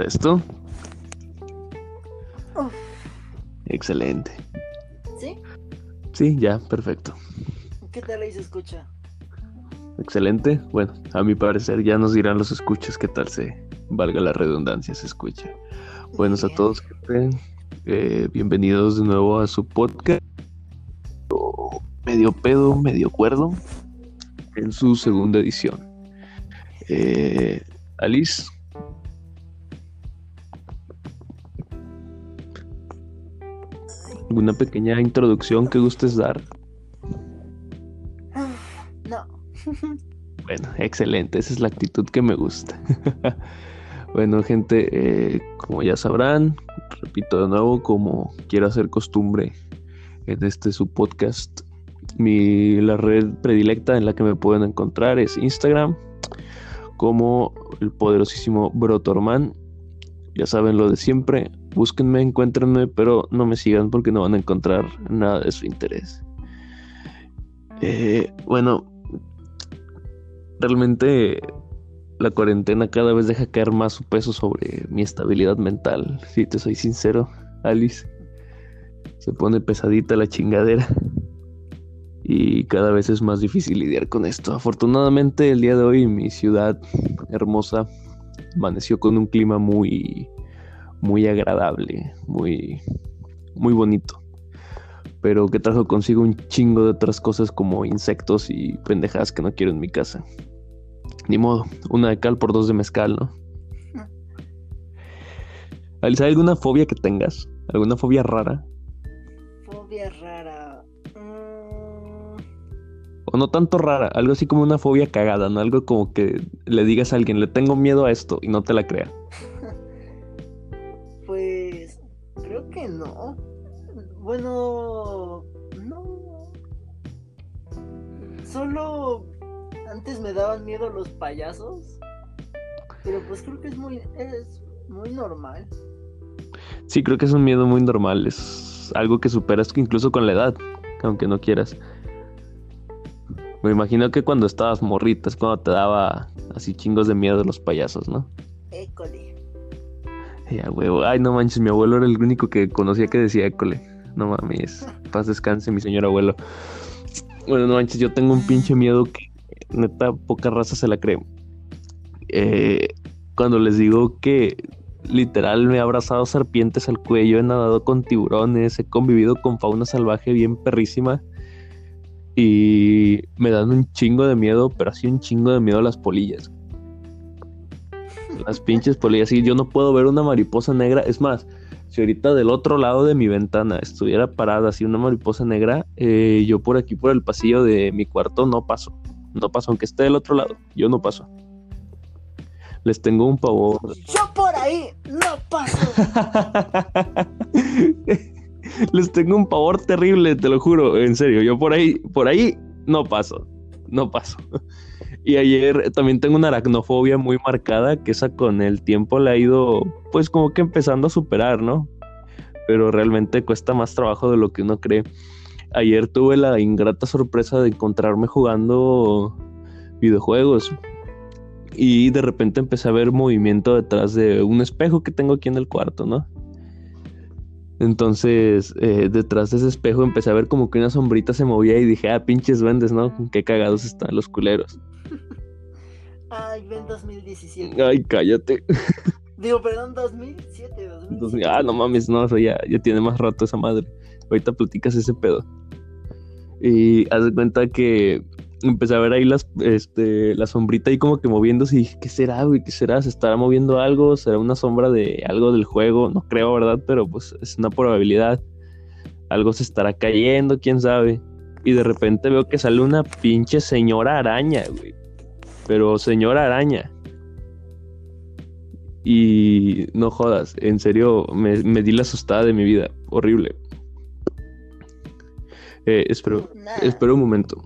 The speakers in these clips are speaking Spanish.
está esto? Excelente. ¿Sí? Sí, ya, perfecto. ¿Qué tal ahí se escucha? Excelente. Bueno, a mi parecer ya nos dirán los escuchas qué tal se, valga la redundancia, se escucha. Buenos a todos, gente. Eh, bienvenidos de nuevo a su podcast. Medio pedo, medio cuerdo. En su segunda edición. Eh, Alice. ¿Alguna pequeña introducción que gustes dar? No. Bueno, excelente, esa es la actitud que me gusta. bueno, gente, eh, como ya sabrán, repito de nuevo, como quiero hacer costumbre en este su podcast, mi, la red predilecta en la que me pueden encontrar es Instagram, como el poderosísimo Brotorman. Ya saben lo de siempre, búsquenme, encuéntrenme, pero no me sigan porque no van a encontrar nada de su interés. Eh, bueno, realmente la cuarentena cada vez deja caer más su peso sobre mi estabilidad mental. Si te soy sincero, Alice, se pone pesadita la chingadera. Y cada vez es más difícil lidiar con esto. Afortunadamente el día de hoy mi ciudad hermosa amaneció con un clima muy muy agradable, muy muy bonito. Pero que trajo consigo un chingo de otras cosas como insectos y pendejadas que no quiero en mi casa. Ni modo, una de cal por dos de mezcal, ¿no? ¿hay alguna fobia que tengas? ¿Alguna fobia rara? Fobia rara. Mm, O no tanto rara, algo así como una fobia cagada, ¿no? Algo como que le digas a alguien, le tengo miedo a esto y no te la crea. no. Bueno, no. Solo antes me daban miedo los payasos. Pero pues creo que es muy es muy normal. Sí, creo que es un miedo muy normal, es algo que superas incluso con la edad, aunque no quieras. Me imagino que cuando estabas morrita es cuando te daba así chingos de miedo los payasos, ¿no? École. Ay, no manches, mi abuelo era el único que conocía que decía école. No mames. Paz descanse, mi señor abuelo. Bueno, no manches, yo tengo un pinche miedo que neta poca raza se la cree. Eh, cuando les digo que literal me he abrazado serpientes al cuello, he nadado con tiburones, he convivido con fauna salvaje bien perrísima. Y me dan un chingo de miedo, pero así un chingo de miedo las polillas. Las pinches polillas. Y yo no puedo ver una mariposa negra. Es más, si ahorita del otro lado de mi ventana estuviera parada así una mariposa negra, eh, yo por aquí, por el pasillo de mi cuarto, no paso. No paso, aunque esté del otro lado. Yo no paso. Les tengo un pavor. Yo por ahí no paso. Les tengo un pavor terrible, te lo juro, en serio. Yo por ahí, por ahí no paso, no paso. Y ayer también tengo una aracnofobia muy marcada, que esa con el tiempo la ha ido, pues como que empezando a superar, ¿no? Pero realmente cuesta más trabajo de lo que uno cree. Ayer tuve la ingrata sorpresa de encontrarme jugando videojuegos y de repente empecé a ver movimiento detrás de un espejo que tengo aquí en el cuarto, ¿no? Entonces, eh, detrás de ese espejo empecé a ver como que una sombrita se movía y dije, ah, pinches vendes, ¿no? Qué cagados están los culeros. Ay, ven 2017. Ay, cállate. Digo, perdón, 2007, 2007. Entonces, ah, no mames, no, eso ya, ya tiene más rato esa madre. Ahorita platicas ese pedo. Y haz de cuenta que empecé a ver ahí las, este, la sombrita ahí como que moviéndose y dije, ¿qué será, güey? ¿Qué será? ¿Se estará moviendo algo? ¿Será una sombra de algo del juego? No creo, ¿verdad? Pero pues es una probabilidad. Algo se estará cayendo, quién sabe. Y de repente veo que sale una pinche señora araña, güey. Pero señora araña. Y no jodas, en serio, me, me di la asustada de mi vida. Horrible. Eh, espero, Nah. espero un momento.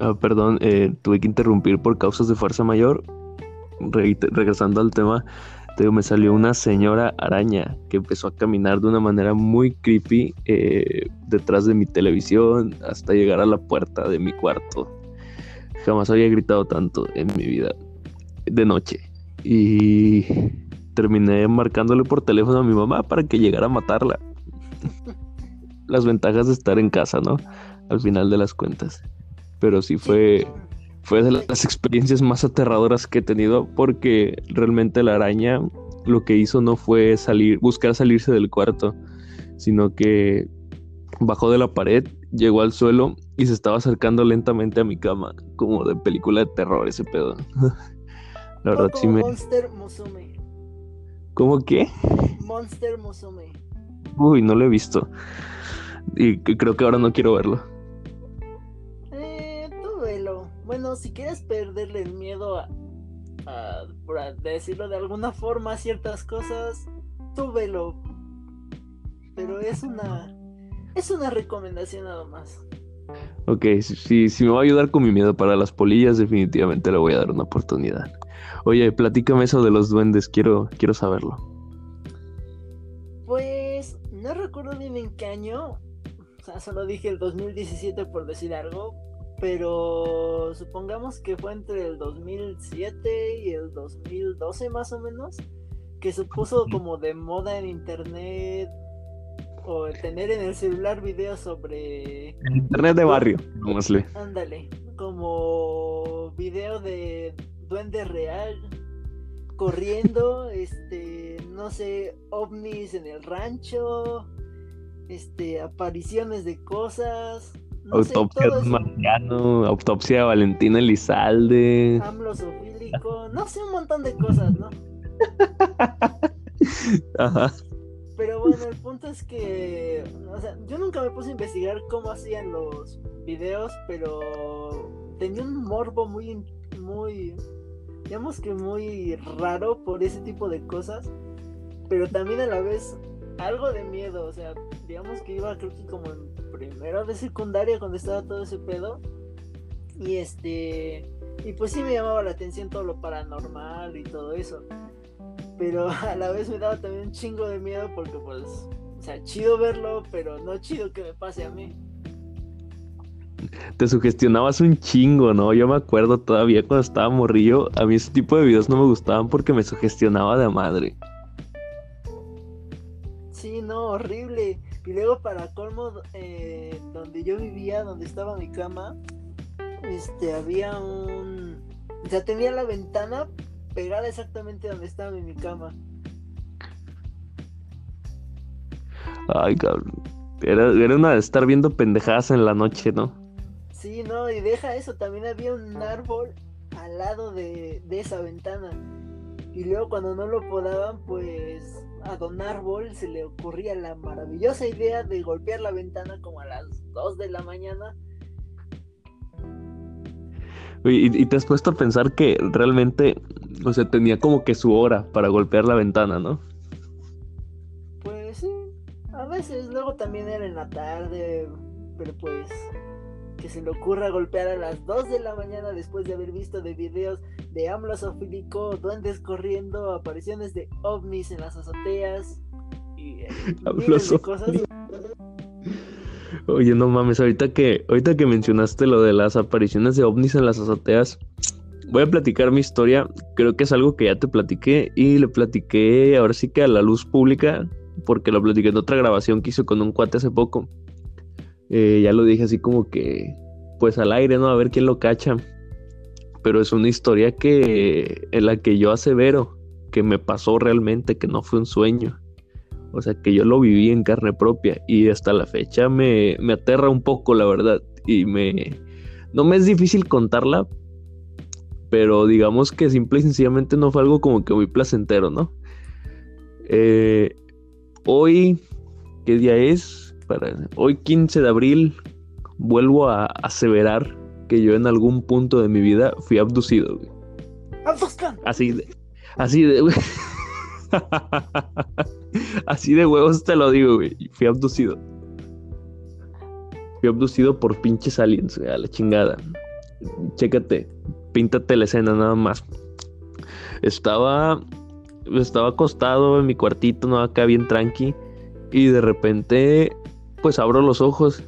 Ah, perdón, eh, tuve que interrumpir por causas de fuerza mayor. Re- regresando al tema, Te me salió una señora araña que empezó a caminar de una manera muy creepy eh, detrás de mi televisión hasta llegar a la puerta de mi cuarto. Jamás había gritado tanto en mi vida de noche. Y terminé marcándole por teléfono a mi mamá para que llegara a matarla. Las ventajas de estar en casa, ¿no? Al final de las cuentas. Pero sí fue fue de las experiencias más aterradoras que he tenido porque realmente la araña lo que hizo no fue salir, buscar salirse del cuarto, sino que bajó de la pared, llegó al suelo y se estaba acercando lentamente a mi cama, como de película de terror ese pedo. la verdad sí me... Monster Musume. ¿Cómo qué? Monster Musume. Uy, no lo he visto. Y creo que ahora no quiero verlo. Bueno, si quieres perderle el miedo a, por decirlo de alguna forma, a ciertas cosas, tú velo. Pero es una, es una recomendación nada más. Ok, si, si me va a ayudar con mi miedo para las polillas, definitivamente le voy a dar una oportunidad. Oye, platícame eso de los duendes, quiero, quiero saberlo. Pues no recuerdo bien en qué año, o sea, solo dije el 2017 por decir algo, pero supongamos que fue entre el 2007 y el 2012 más o menos, que se puso como de moda en internet o tener en el celular videos sobre... internet de barrio, le. Ándale, como video de duende real corriendo, este, no sé, ovnis en el rancho, este, apariciones de cosas autopsia de Marciano, autopsia de Valentina Elizalde. Amlosofílico, no sé, un montón de cosas, ¿no? Ajá. Pero bueno, el punto es que, o sea, yo nunca me puse a investigar cómo hacían los videos, pero tenía un morbo muy, muy, digamos que muy raro por ese tipo de cosas, pero también a la vez algo de miedo, o sea, digamos que iba creo que como en primero de secundaria cuando estaba todo ese pedo. Y este. Y pues sí me llamaba la atención todo lo paranormal y todo eso. Pero a la vez me daba también un chingo de miedo porque pues. O sea, chido verlo, pero no chido que me pase a mí. Te sugestionabas un chingo, ¿no? Yo me acuerdo todavía cuando estaba morrillo, a mí ese tipo de videos no me gustaban porque me sugestionaba de madre. Sí, no, horrible. Y luego para colmo, eh, donde yo vivía, donde estaba mi cama, este, había un... O sea, tenía la ventana pegada exactamente donde estaba mi cama. Ay, cabrón. Era, era una de estar viendo pendejadas en la noche, ¿no? Sí, no, y deja eso, también había un árbol al lado de, de esa ventana. Y luego cuando no lo podaban, pues a Don Árbol se le ocurría la maravillosa idea de golpear la ventana como a las 2 de la mañana. Y, te has puesto a pensar que realmente, o sea, tenía como que su hora para golpear la ventana, ¿no? Pues sí, a veces, luego también era en la tarde, pero pues que se le ocurra golpear a las 2 de la mañana después de haber visto de videos de amlosofílico, duendes corriendo, apariciones de ovnis en las azoteas y eh, cosas. Oye, no mames, ahorita que, ahorita que mencionaste lo de las apariciones de ovnis en las azoteas, voy a platicar mi historia. Creo que es algo que ya te platiqué y le platiqué ahora sí que a la luz pública, porque lo platiqué en otra grabación que hizo con un cuate hace poco. Eh, ya lo dije así como que, pues al aire, ¿no? A ver quién lo cacha. Pero es una historia que, en la que yo asevero que me pasó realmente, que no fue un sueño. O sea, que yo lo viví en carne propia y hasta la fecha me, me aterra un poco, la verdad. Y me... No me es difícil contarla, pero digamos que simple y sencillamente no fue algo como que muy placentero, ¿no? Eh, hoy, ¿qué día es? Hoy 15 de abril vuelvo a aseverar que yo en algún punto de mi vida fui abducido. Así de, así de, así de huevos te lo digo, güey. Fui abducido. Fui abducido por pinches aliens, a la chingada. Chécate, píntate la escena nada más. Estaba estaba acostado en mi cuartito, no acá bien tranqui. Y de repente, pues abro los ojos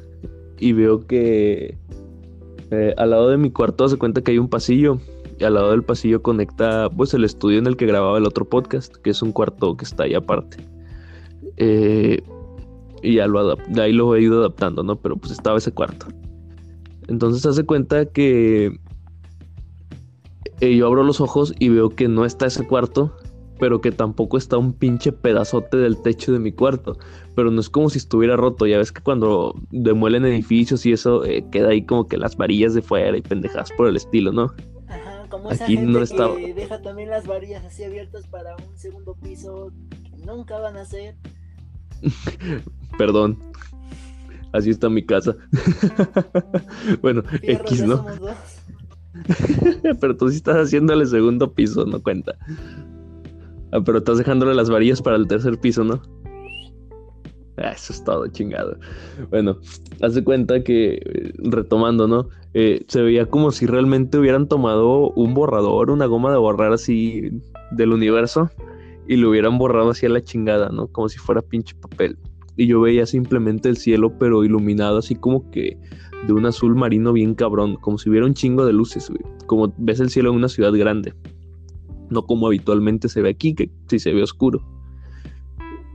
y veo que eh, al lado de mi cuarto se cuenta que hay un pasillo. Y al lado del pasillo conecta pues el estudio en el que grababa el otro podcast, que es un cuarto que está ahí aparte. Eh, y ya lo ahí lo he ido adaptando, ¿no? Pero pues estaba ese cuarto. Entonces hace cuenta que eh, yo abro los ojos y veo que no está ese cuarto, pero que tampoco está un pinche pedazote del techo de mi cuarto. Pero no es como si estuviera roto. Ya ves que cuando demuelen edificios y eso, eh, queda ahí como que las varillas de fuera y pendejas por el estilo, ¿no? Ajá, como esa Aquí gente no estaba... que deja también las varillas así abiertas para un segundo piso que nunca van a hacer. Perdón. Así está mi casa. bueno, X, ¿no? pero tú sí estás haciéndole segundo piso, no cuenta. Ah, pero estás dejándole las varillas para el tercer piso, ¿no? Ah, eso es todo chingado. Bueno, hace cuenta que, eh, retomando, ¿no? Eh, se veía como si realmente hubieran tomado un borrador, una goma de borrar así del universo y lo hubieran borrado así a la chingada, ¿no? Como si fuera pinche papel. Y yo veía simplemente el cielo, pero iluminado así como que de un azul marino bien cabrón, como si hubiera un chingo de luces. Como ves el cielo en una ciudad grande. No como habitualmente se ve aquí, que sí se ve oscuro.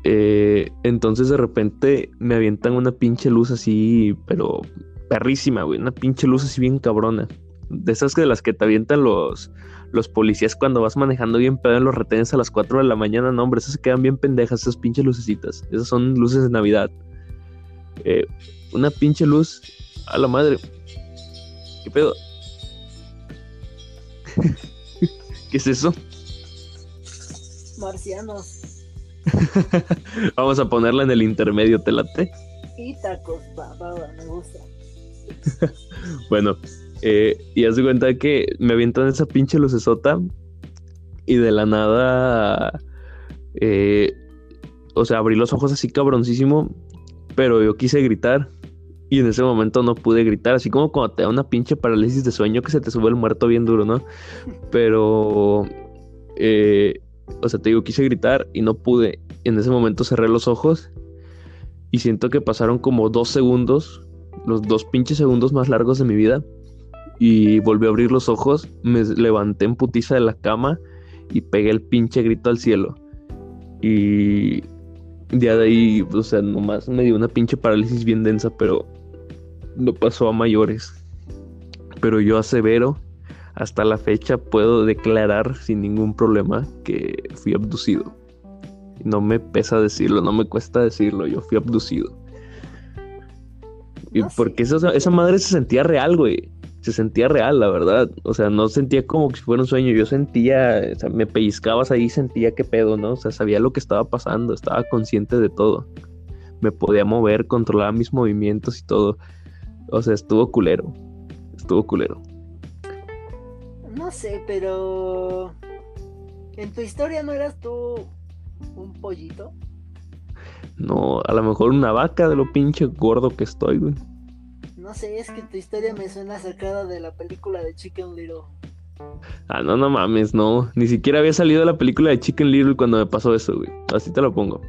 Eh, entonces de repente me avientan una pinche luz así, pero perrísima, güey. Una pinche luz así bien cabrona. De esas que de las que te avientan los, los policías cuando vas manejando bien pedo en los retenes a las 4 de la mañana. No, hombre, esas se quedan bien pendejas, esas pinches lucecitas. Esas son luces de Navidad. Eh, una pinche luz a la madre. ¿Qué pedo? ¿Qué es eso? Marcianos. Vamos a ponerla en el intermedio, ¿te late? Y tacos, me gusta. bueno, eh, y haz de cuenta que me avientan esa pinche lucesota y de la nada, eh, o sea, abrí los ojos así cabroncísimo, pero yo quise gritar y en ese momento no pude gritar, así como cuando te da una pinche parálisis de sueño que se te sube el muerto bien duro, ¿no? Pero, eh, o sea, te digo, quise gritar y no pude. En ese momento cerré los ojos y siento que pasaron como dos segundos, los dos pinches segundos más largos de mi vida. Y volví a abrir los ojos, me levanté en putiza de la cama y pegué el pinche grito al cielo. Y ya de ahí, o sea, nomás me dio una pinche parálisis bien densa, pero no pasó a mayores. Pero yo asevero, hasta la fecha puedo declarar sin ningún problema que fui abducido. No me pesa decirlo, no me cuesta decirlo, yo fui abducido. Y porque esa, esa madre se sentía real, güey. Se sentía real, la verdad. O sea, no sentía como si fuera un sueño. Yo sentía, o sea, me pellizcabas ahí, sentía qué pedo, ¿no? O sea, sabía lo que estaba pasando, estaba consciente de todo. Me podía mover, controlaba mis movimientos y todo. O sea, estuvo culero. Estuvo culero. No sé, pero. ¿En tu historia no eras tú un pollito? No, a lo mejor una vaca de lo pinche gordo que estoy, güey. No sé, es que tu historia me suena sacada de la película de Chicken Little. Ah, no, no mames, no. Ni siquiera había salido la película de Chicken Little cuando me pasó eso, güey. Así te lo pongo.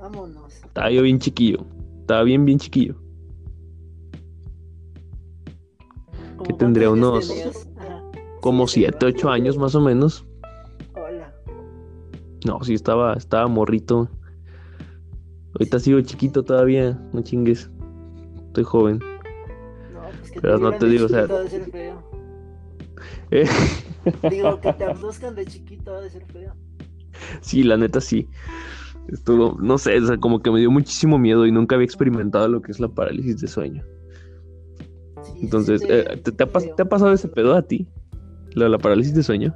Vámonos. Estaba yo bien chiquillo. Estaba bien, bien chiquillo. Que tendría unos como 7, 8 años más o menos. Hola. No, sí estaba, estaba morrito. Ahorita sigo chiquito todavía, no chingues. Estoy joven. No, pues que Pero no te digo, o sea. ¿Eh? Digo, que te abduzcan de chiquito ha de ser feo. Sí, la neta sí. Estuvo, no sé, o sea, como que me dio muchísimo miedo y nunca había experimentado lo que es la parálisis de sueño. Entonces, eh, te, ha pasado ese pedo a ti? ¿La, la parálisis de sueño?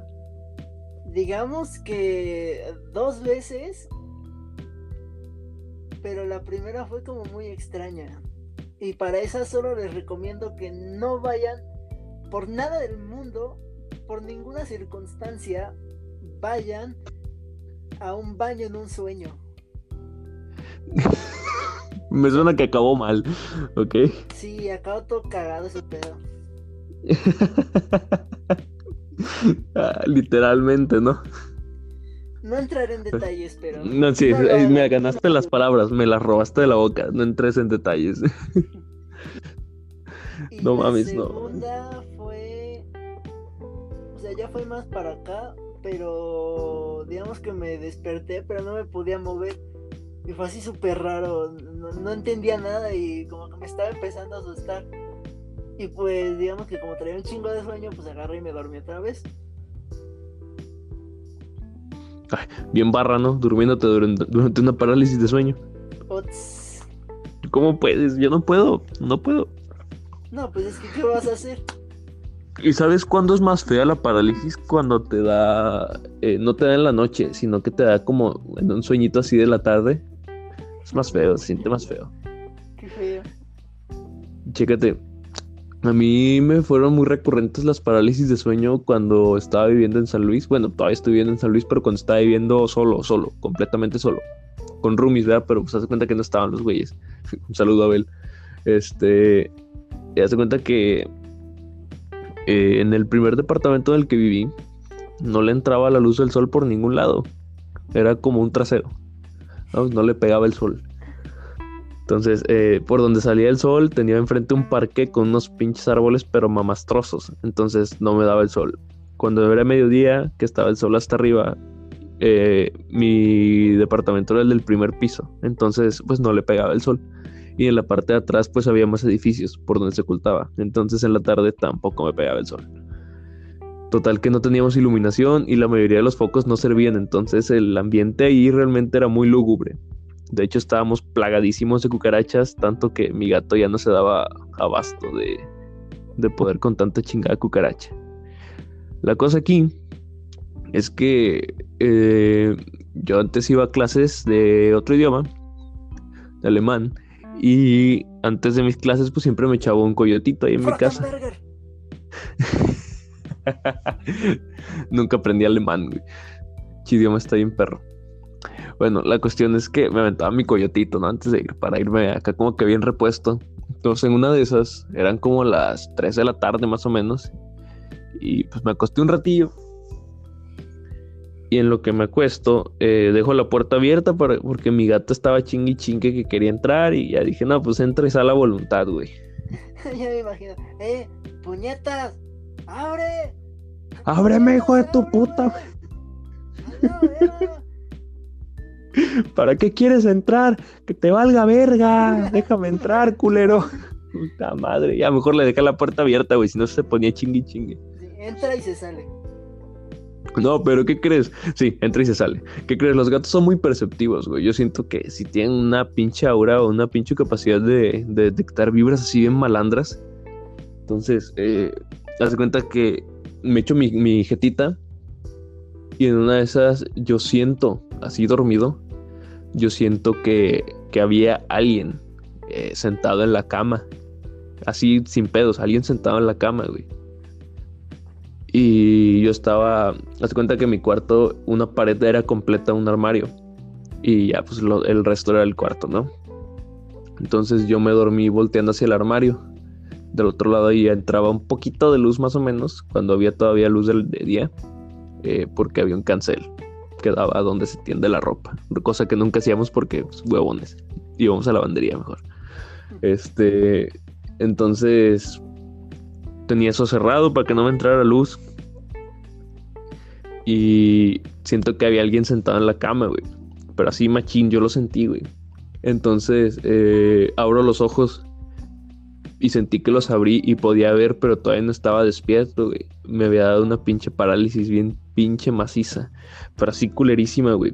Digamos que dos veces, pero la primera fue como muy extraña. Y para esa solo les recomiendo que no vayan por nada del mundo, por ninguna circunstancia, vayan a un baño en un sueño. Me suena que acabó mal, ¿ok? Sí, acabó todo cagado ese pedo. Ah, literalmente, ¿no? No entraré en detalles, pero. No, sí, No eh, me ganaste las palabras, me las robaste de la boca, no entres en detalles. Y No la mames, no. segunda fue. O sea, ya fue más para acá, pero digamos que me desperté, pero no me podía mover. Y fue así súper raro, no, no entendía nada y como que me estaba empezando a asustar. Y pues digamos que como traía un chingo de sueño, pues agarré y me dormí otra vez. Bien barra, ¿no? Durmiéndote durante, durante una parálisis de sueño. Ots. ¿Cómo puedes? Yo no puedo, no puedo. No, pues es que ¿qué vas a hacer? ¿Y sabes cuándo es más fea la parálisis? Cuando te da, eh, no te da en la noche, sino que te da como en un sueñito así de la tarde. Es más feo, se siente más feo. Qué feo. Chécate, a mí me fueron muy recurrentes las parálisis de sueño cuando estaba viviendo en San Luis. Bueno, todavía estoy viviendo en San Luis, pero cuando estaba viviendo solo, solo, completamente solo. Con roomies, ¿verdad? Pero pues hace cuenta que no estaban los güeyes. Un saludo a Abel. Este, y hace cuenta que eh, en el primer departamento en el que viví, no le entraba la luz del sol por ningún lado. Era como un trasero. No, le pegaba el sol. Entonces, eh, por donde salía el sol, tenía enfrente un parque con unos pinches árboles, pero mamastrosos. Entonces, no me daba el sol. Cuando era mediodía, que estaba el sol hasta arriba, eh, mi departamento era el del primer piso. Entonces, pues no le pegaba el sol. Y en la parte de atrás, pues había más edificios por donde se ocultaba. Entonces, en la tarde tampoco me pegaba el sol. Total que no teníamos iluminación y la mayoría de los focos no servían. Entonces, el ambiente ahí realmente era muy lúgubre. De hecho, estábamos plagadísimos de cucarachas, tanto que mi gato ya no se daba abasto de, de poder con tanta chingada cucaracha. La cosa aquí es que eh, yo antes iba a clases de otro idioma, de alemán, y antes de mis clases pues siempre me echaba un coyotito ahí en mi casa. Nunca aprendí alemán, güey. Chi idioma está bien perro. Bueno, la cuestión es que me aventaba mi coyotito, ¿no? Antes de ir, para irme acá como que bien repuesto. Entonces, en una de esas, eran como las 3 de la tarde más o menos. Y pues me acosté un ratillo. Y en lo que me acuesto, eh, dejo la puerta abierta para, porque mi gato estaba chingui chingue que quería entrar. Y ya dije, no, pues entra y sale a voluntad, güey. ya me imagino. ¡Eh! ¡Puñetas! ¡Abre! Ábreme, hijo de tu puta. ¿Para qué quieres entrar? Que te valga verga. Déjame entrar, culero. Puta madre. Ya mejor le dejé la puerta abierta, güey. Si no se ponía chingui chingue. Sí, entra y se sale. No, pero ¿qué crees? Sí, entra y se sale. ¿Qué crees? Los gatos son muy perceptivos, güey. Yo siento que si tienen una pinche aura o una pinche capacidad de, de detectar vibras así bien malandras. Entonces, eh, haz cuenta que me echo mi, mi jetita y en una de esas yo siento, así dormido, yo siento que, que había alguien eh, sentado en la cama. Así sin pedos, alguien sentado en la cama, güey. Y yo estaba, haz cuenta que mi cuarto, una pared era completa un armario. Y ya, pues lo- el resto era el cuarto, ¿no? Entonces yo me dormí volteando hacia el armario. Del otro lado ahí entraba un poquito de luz más o menos, cuando había todavía luz del, de día, eh, porque había un cancel que daba a donde se tiende la ropa. Cosa que nunca hacíamos porque, pues, huevones. Íbamos a la lavandería mejor. Este, entonces tenía eso cerrado para que no me entrara luz. Y siento que había alguien sentado en la cama, güey. Pero así machín, yo lo sentí, güey. Entonces eh, abro los ojos y sentí que los abrí y podía ver, pero todavía no estaba despierto, güey. Me había dado una pinche parálisis bien pinche maciza, pero así culerísima, güey.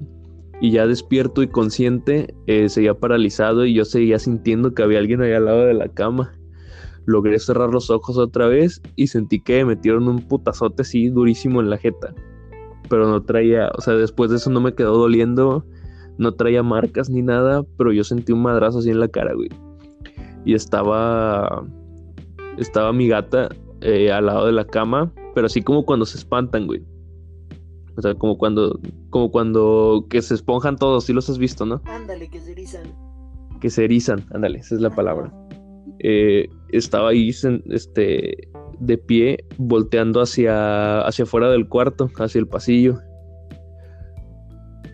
Y ya despierto y consciente, eh, seguía paralizado y yo seguía sintiendo que había alguien ahí al lado de la cama. Logré cerrar los ojos otra vez y sentí que me metieron un putazote así durísimo en la jeta. Pero no traía, o sea, después de eso no me quedó doliendo, no traía marcas ni nada, pero yo sentí un madrazo así en la cara, güey. Y estaba, estaba mi gata eh, al lado de la cama, pero así como cuando se espantan, güey. O sea, como cuando, como cuando que se esponjan todos, sí los has visto, ¿no? Ándale, que se erizan. Que se erizan, ándale, esa es la palabra. Eh, estaba ahí sen- este, de pie, volteando hacia, hacia afuera del cuarto, hacia el pasillo.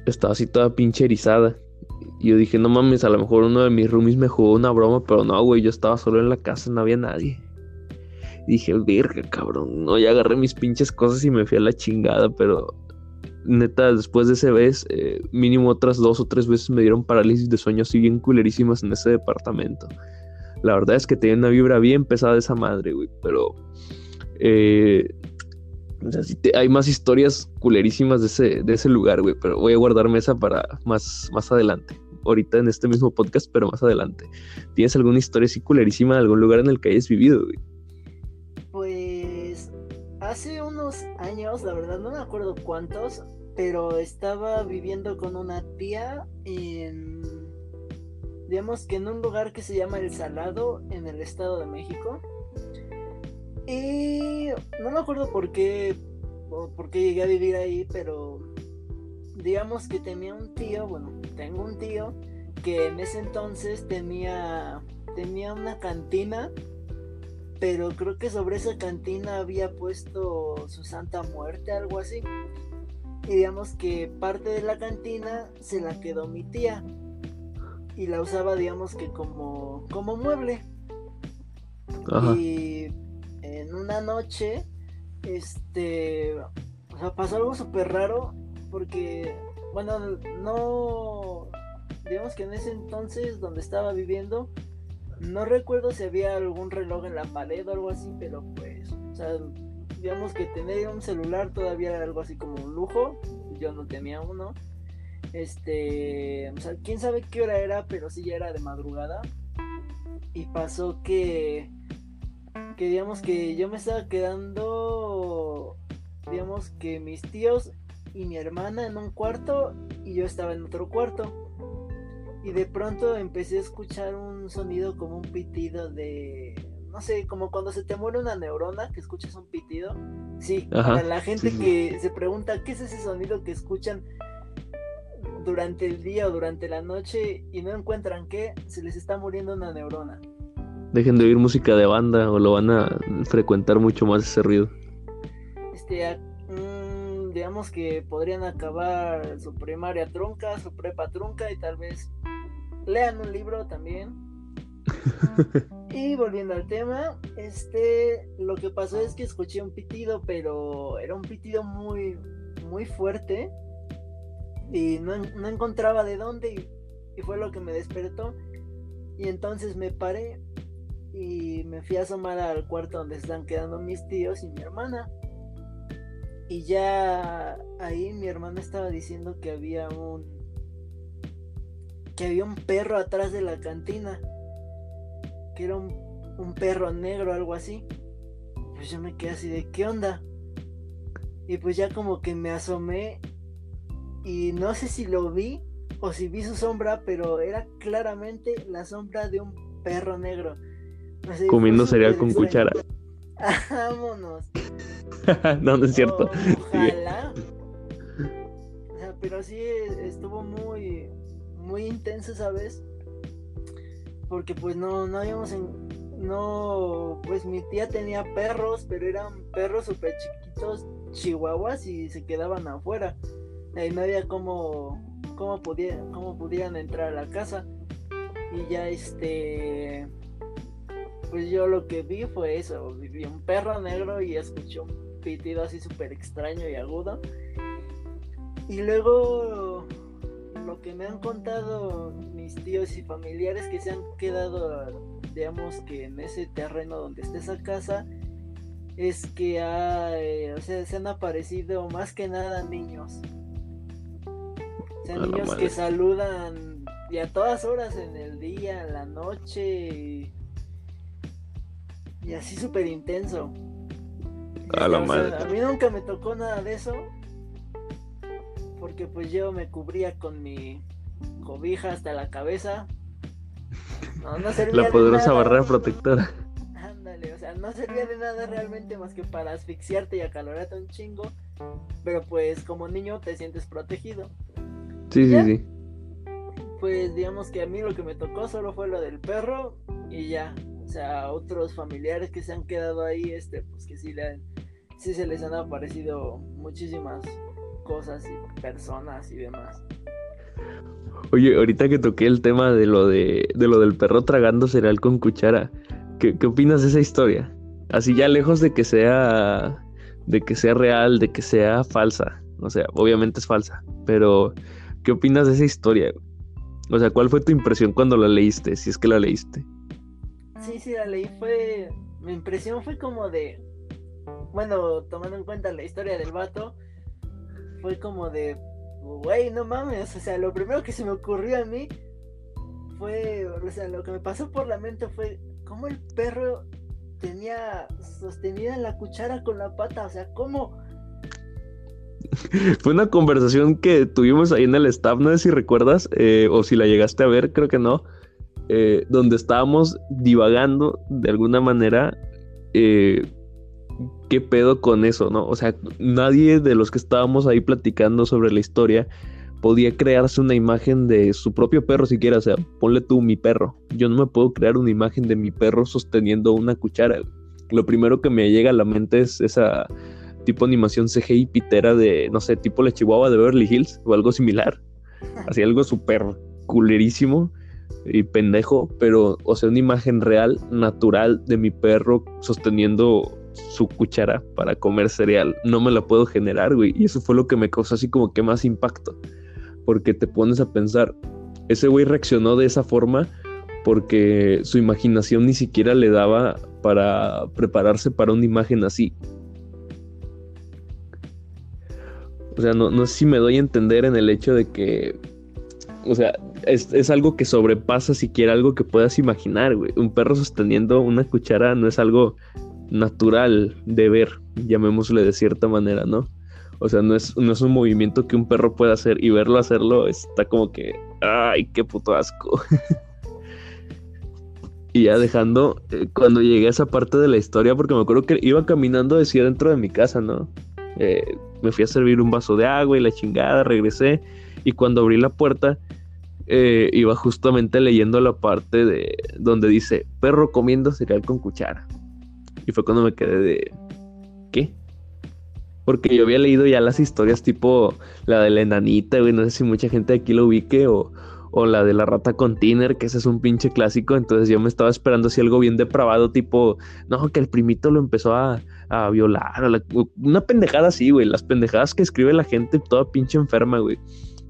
estaba así toda pinche erizada. Y yo dije, no mames, a lo mejor uno de mis roomies me jugó una broma, pero no, güey, yo estaba solo en la casa, no había nadie. dije, verga, cabrón, no, ya agarré mis pinches cosas y me fui a la chingada, pero neta, después de ese vez, eh, mínimo otras dos o tres veces me dieron parálisis de sueño así bien culerísimas en ese departamento. La verdad es que tenía una vibra bien pesada esa madre, güey, pero... Eh, hay más historias culerísimas de ese, de ese lugar, güey, pero voy a guardarme esa para más, más adelante. Ahorita en este mismo podcast, pero más adelante. ¿Tienes alguna historia así culerísima de algún lugar en el que hayas vivido? Pues hace unos años, la verdad no me acuerdo cuántos, pero estaba viviendo con una tía en, digamos que en un lugar que se llama El Salado, en el Estado de México. Y no me acuerdo por qué, por qué llegué a vivir ahí, pero digamos que tenía un tío, bueno, tengo un tío que en ese entonces tenía, tenía una cantina, pero creo que sobre esa cantina había puesto su Santa Muerte, algo así. Y digamos que parte de la cantina se la quedó mi tía y la usaba digamos que como, como mueble. Y en una noche, este, o sea, pasó algo súper raro porque, bueno, no, digamos que en ese entonces donde estaba viviendo, no recuerdo si había algún reloj en la pared o algo así, pero pues, o sea, digamos que tener un celular todavía era algo así como un lujo, yo no tenía uno. Este, o sea, quién sabe qué hora era, pero sí ya era de madrugada. Y pasó que que digamos que yo me estaba quedando, digamos que mis tíos y mi hermana en un cuarto y yo estaba en otro cuarto. Y de pronto empecé a escuchar un sonido como un pitido de, no sé, como cuando se te muere una neurona, que escuchas un pitido. Sí, para la gente que se pregunta qué es ese sonido que escuchan durante el día o durante la noche y no encuentran qué, se les está muriendo una neurona dejen de oír música de banda o lo van a frecuentar mucho más ese ruido. Este, digamos que podrían acabar su primaria trunca, su prepa trunca y tal vez lean un libro también. y volviendo al tema, este, lo que pasó es que escuché un pitido, pero era un pitido muy, muy fuerte y no, encontraba de dónde y fue lo que me despertó. Y entonces me paré y me fui a asomar al cuarto donde están quedando mis tíos y mi hermana. Y ya ahí mi hermana estaba diciendo que había un que había un perro atrás de la cantina. Que era un, un perro negro, algo así. Pues yo me quedé así de ¿qué onda? Y pues ya como que me asomé y no sé si lo vi o si vi su sombra, pero era claramente la sombra de un perro negro. Comiendo cereal con cuchara. Vámonos. no, no es cierto. ojalá. pero sí estuvo muy, muy intenso esa vez. Porque pues no, no habíamos no, pues mi tía tenía perros, pero eran perros súper chiquitos, chihuahuas y se quedaban afuera. Ahí no había como, cómo, cómo pudieran entrar a la casa. Y ya este pues yo lo que vi fue eso, vi un perro negro y escuché un pitido así súper extraño y agudo. Y luego lo que me han contado mis tíos y familiares que se han quedado, digamos que en ese terreno donde está esa casa, es que hay, o sea, se han aparecido más que nada niños. O sea, niños que saludan y a todas horas en el día, en la noche. Y y así súper intenso. A la madre. a mí nunca me tocó nada de eso. Porque pues yo me cubría con mi cobija hasta la cabeza. No, no servía la poderosa barrera protectora. Ándale, o sea, no servía de nada realmente más que para asfixiarte y acalorarte un chingo. Pero pues como niño te sientes protegido. Sí, sí, sí. Pues digamos que a mí lo que me tocó solo fue lo del perro y ya o sea, otros familiares que se han quedado ahí, este, pues que sí, le sí se les han aparecido muchísimas cosas y personas y demás. Oye, ahorita que toqué el tema de lo de, de lo del perro tragando cereal con cuchara, ¿qué, ¿qué opinas de esa historia? Así ya lejos de que sea de que sea real, de que sea falsa. O sea, obviamente es falsa, pero ¿qué opinas de esa historia? O sea, ¿cuál fue tu impresión cuando la leíste, si es que la leíste? Sí, sí, la leí, fue... Mi impresión fue como de... Bueno, tomando en cuenta la historia del vato, fue como de... Güey, no mames, o sea, lo primero que se me ocurrió a mí fue, o sea, lo que me pasó por la mente fue cómo el perro tenía sostenida la cuchara con la pata, o sea, ¿cómo? Fue una conversación que tuvimos ahí en el staff, no sé si recuerdas, eh, o si la llegaste a ver, creo que no, eh, donde estábamos divagando de alguna manera eh, qué pedo con eso, ¿no? O sea, nadie de los que estábamos ahí platicando sobre la historia podía crearse una imagen de su propio perro siquiera, o sea, ponle tú mi perro. Yo no me puedo crear una imagen de mi perro sosteniendo una cuchara. Lo primero que me llega a la mente es esa tipo animación CGI pitera de, no sé, tipo la Chihuahua de Beverly Hills o algo similar. Así algo súper culerísimo y pendejo, pero, o sea, una imagen real, natural de mi perro sosteniendo su cuchara para comer cereal. No me la puedo generar, güey. Y eso fue lo que me causó así como que más impacto. Porque te pones a pensar, ese güey reaccionó de esa forma porque su imaginación ni siquiera le daba para prepararse para una imagen así. O sea, no, no sé si me doy a entender en el hecho de que, o sea, es, es, algo que sobrepasa siquiera algo que puedas imaginar, güey. Un perro sosteniendo una cuchara no es algo natural de ver, llamémosle de cierta manera, ¿no? O sea, no es, no es un movimiento que un perro pueda hacer y verlo hacerlo está como que, ay, qué puto asco. y ya dejando, eh, cuando llegué a esa parte de la historia, porque me acuerdo que iba caminando decía dentro de mi casa, ¿no? Eh, me fui a servir un vaso de agua y la chingada, regresé y cuando abrí la puerta eh, iba justamente leyendo la parte de donde dice perro comiendo cereal con cuchara. Y fue cuando me quedé de ¿qué? Porque yo había leído ya las historias tipo la de la enanita, güey, no sé si mucha gente aquí lo ubique o, o la de la rata con tiner, que ese es un pinche clásico, entonces yo me estaba esperando así algo bien depravado, tipo, no, que el primito lo empezó a, a violar, una pendejada así, güey, las pendejadas que escribe la gente toda pinche enferma, güey.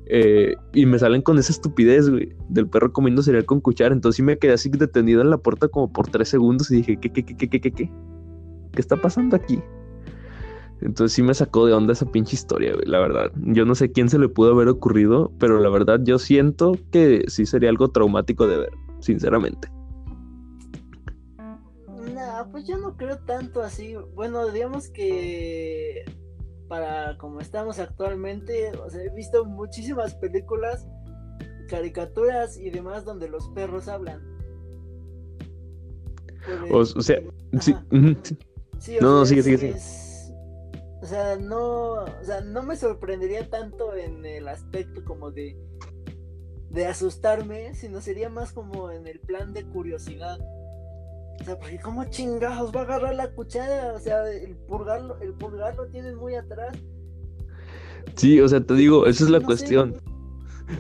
Eh, y me salen con esa estupidez, güey, del perro comiendo cereal con cuchara. Entonces sí me quedé así detenido en la puerta como por tres segundos y dije, ¿qué, qué, qué, qué, qué, qué, qué? ¿Qué está pasando aquí? Entonces sí me sacó de onda esa pinche historia, güey, la verdad. Yo no sé quién se le pudo haber ocurrido, pero la verdad yo siento que sí sería algo traumático de ver, sinceramente. Nah, pues yo no creo tanto así. Bueno, digamos que para como estamos actualmente, o sea, he visto muchísimas películas, caricaturas y demás donde los perros hablan. o, sea, sí, sí no, no, sigue, sigue, sigue. O sea, no, o sea, no me sorprendería tanto en el aspecto como de de asustarme, sino sería más como en el plan de curiosidad. O sea, porque cómo chingados va a agarrar la cuchara, o sea, el purgarlo, el pulgar lo tienes muy atrás. Sí, o sea, te digo, esa es la cuestión.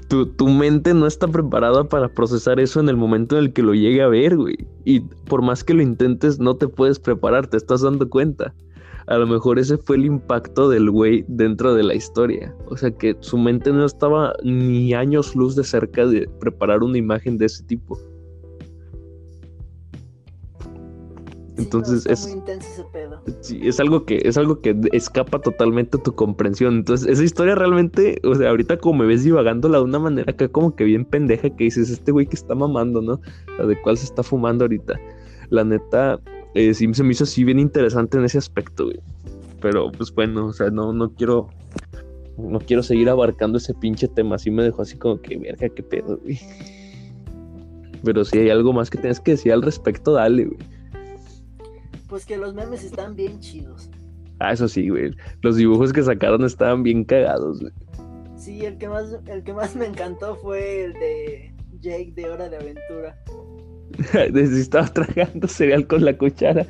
Tu, tu, mente no está preparada para procesar eso en el momento en el que lo llegue a ver, güey. Y por más que lo intentes, no te puedes preparar, te estás dando cuenta. A lo mejor ese fue el impacto del güey dentro de la historia. O sea que su mente no estaba ni años luz de cerca de preparar una imagen de ese tipo. Entonces es, Sí, es algo que es algo que escapa totalmente a tu comprensión. Entonces, esa historia realmente, o sea, ahorita como me ves divagándola de una manera acá como que bien pendeja que dices, este güey que está mamando, ¿no? La de cuál se está fumando ahorita. La neta, eh, sí se me hizo así bien interesante en ese aspecto, güey. Pero pues bueno, o sea, no, no quiero no quiero seguir abarcando ese pinche tema. Así me dejó así como que, verga, qué pedo, güey. Pero si hay algo más que tienes que decir al respecto, dale, güey pues que los memes están bien chidos. Ah, eso sí, güey. Los dibujos que sacaron estaban bien cagados, güey. Sí, el que más, el que más me encantó fue el de Jake de Hora de Aventura. Desde estaba tragando cereal con la cuchara.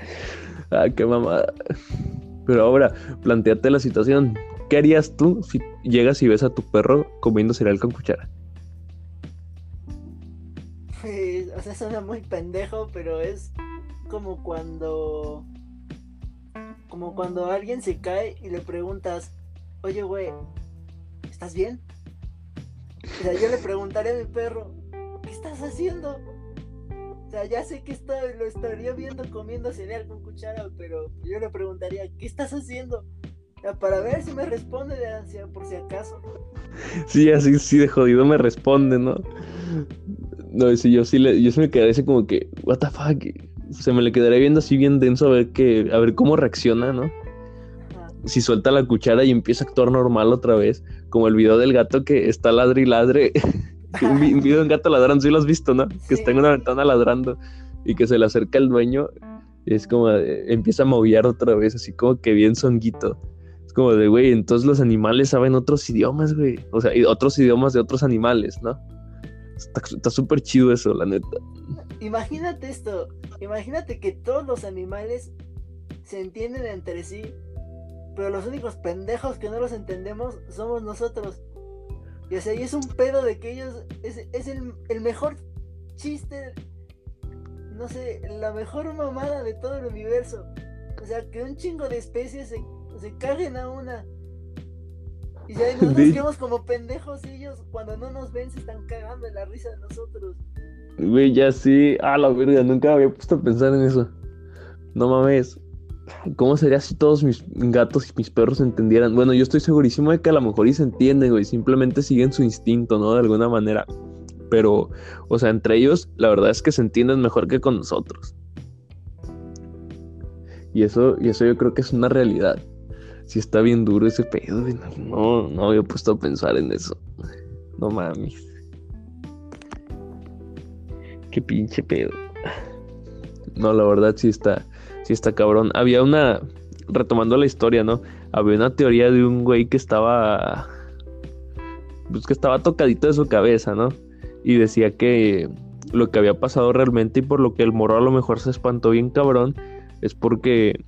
Ah, qué mamada. Pero ahora, planteate la situación. ¿qué harías tú si llegas y ves a tu perro comiendo cereal con cuchara? Pues, o sea, suena muy pendejo, pero es como cuando. Como cuando alguien se cae y le preguntas, oye, güey, ¿estás bien? O sea, yo le preguntaré a mi perro, ¿qué estás haciendo? O sea, ya sé que está, lo estaría viendo comiendo cereal con cuchara, pero yo le preguntaría, ¿qué estás haciendo? Para ver si me responde por si acaso. Sí, así, sí, de jodido me responde, ¿no? No, sí, yo sí, le, yo sí me quedaría así como que, what the fuck, se me le quedaría viendo así bien denso a ver que, a ver cómo reacciona, ¿no? Ajá. Si suelta la cuchara y empieza a actuar normal otra vez, como el video del gato que está ladre y ladre, un, vi- un video de un gato ladrando, sí lo has visto, ¿no? Que está en una ventana ladrando y que se le acerca el dueño y es como, eh, empieza a maullar otra vez, así como que bien songuito. Es como de, güey, entonces los animales saben otros idiomas, güey. O sea, y otros idiomas de otros animales, ¿no? Está súper chido eso, la neta. Imagínate esto, imagínate que todos los animales se entienden entre sí, pero los únicos pendejos que no los entendemos somos nosotros. Y o sea, y es un pedo de que ellos es, es el, el mejor chiste, no sé, la mejor mamada de todo el universo. O sea, que un chingo de especies se, se caguen a una. Y ya nosotros quedamos como pendejos ellos cuando no nos ven se están cagando de la risa de nosotros. Güey, ya sí. Ah, la verga, nunca había puesto a pensar en eso. No mames. ¿Cómo sería si todos mis gatos y mis perros entendieran? Bueno, yo estoy segurísimo de que a lo mejor y se entienden, güey. Simplemente siguen su instinto, ¿no? De alguna manera. Pero, o sea, entre ellos, la verdad es que se entienden mejor que con nosotros. Y eso, y eso yo creo que es una realidad. Si está bien duro ese pedo. No, no había puesto a pensar en eso. No mames. Qué pinche pedo. No, la verdad sí está, sí está cabrón. Había una, retomando la historia, ¿no? Había una teoría de un güey que estaba, pues que estaba tocadito de su cabeza, ¿no? Y decía que lo que había pasado realmente y por lo que el morro a lo mejor se espantó bien cabrón es porque,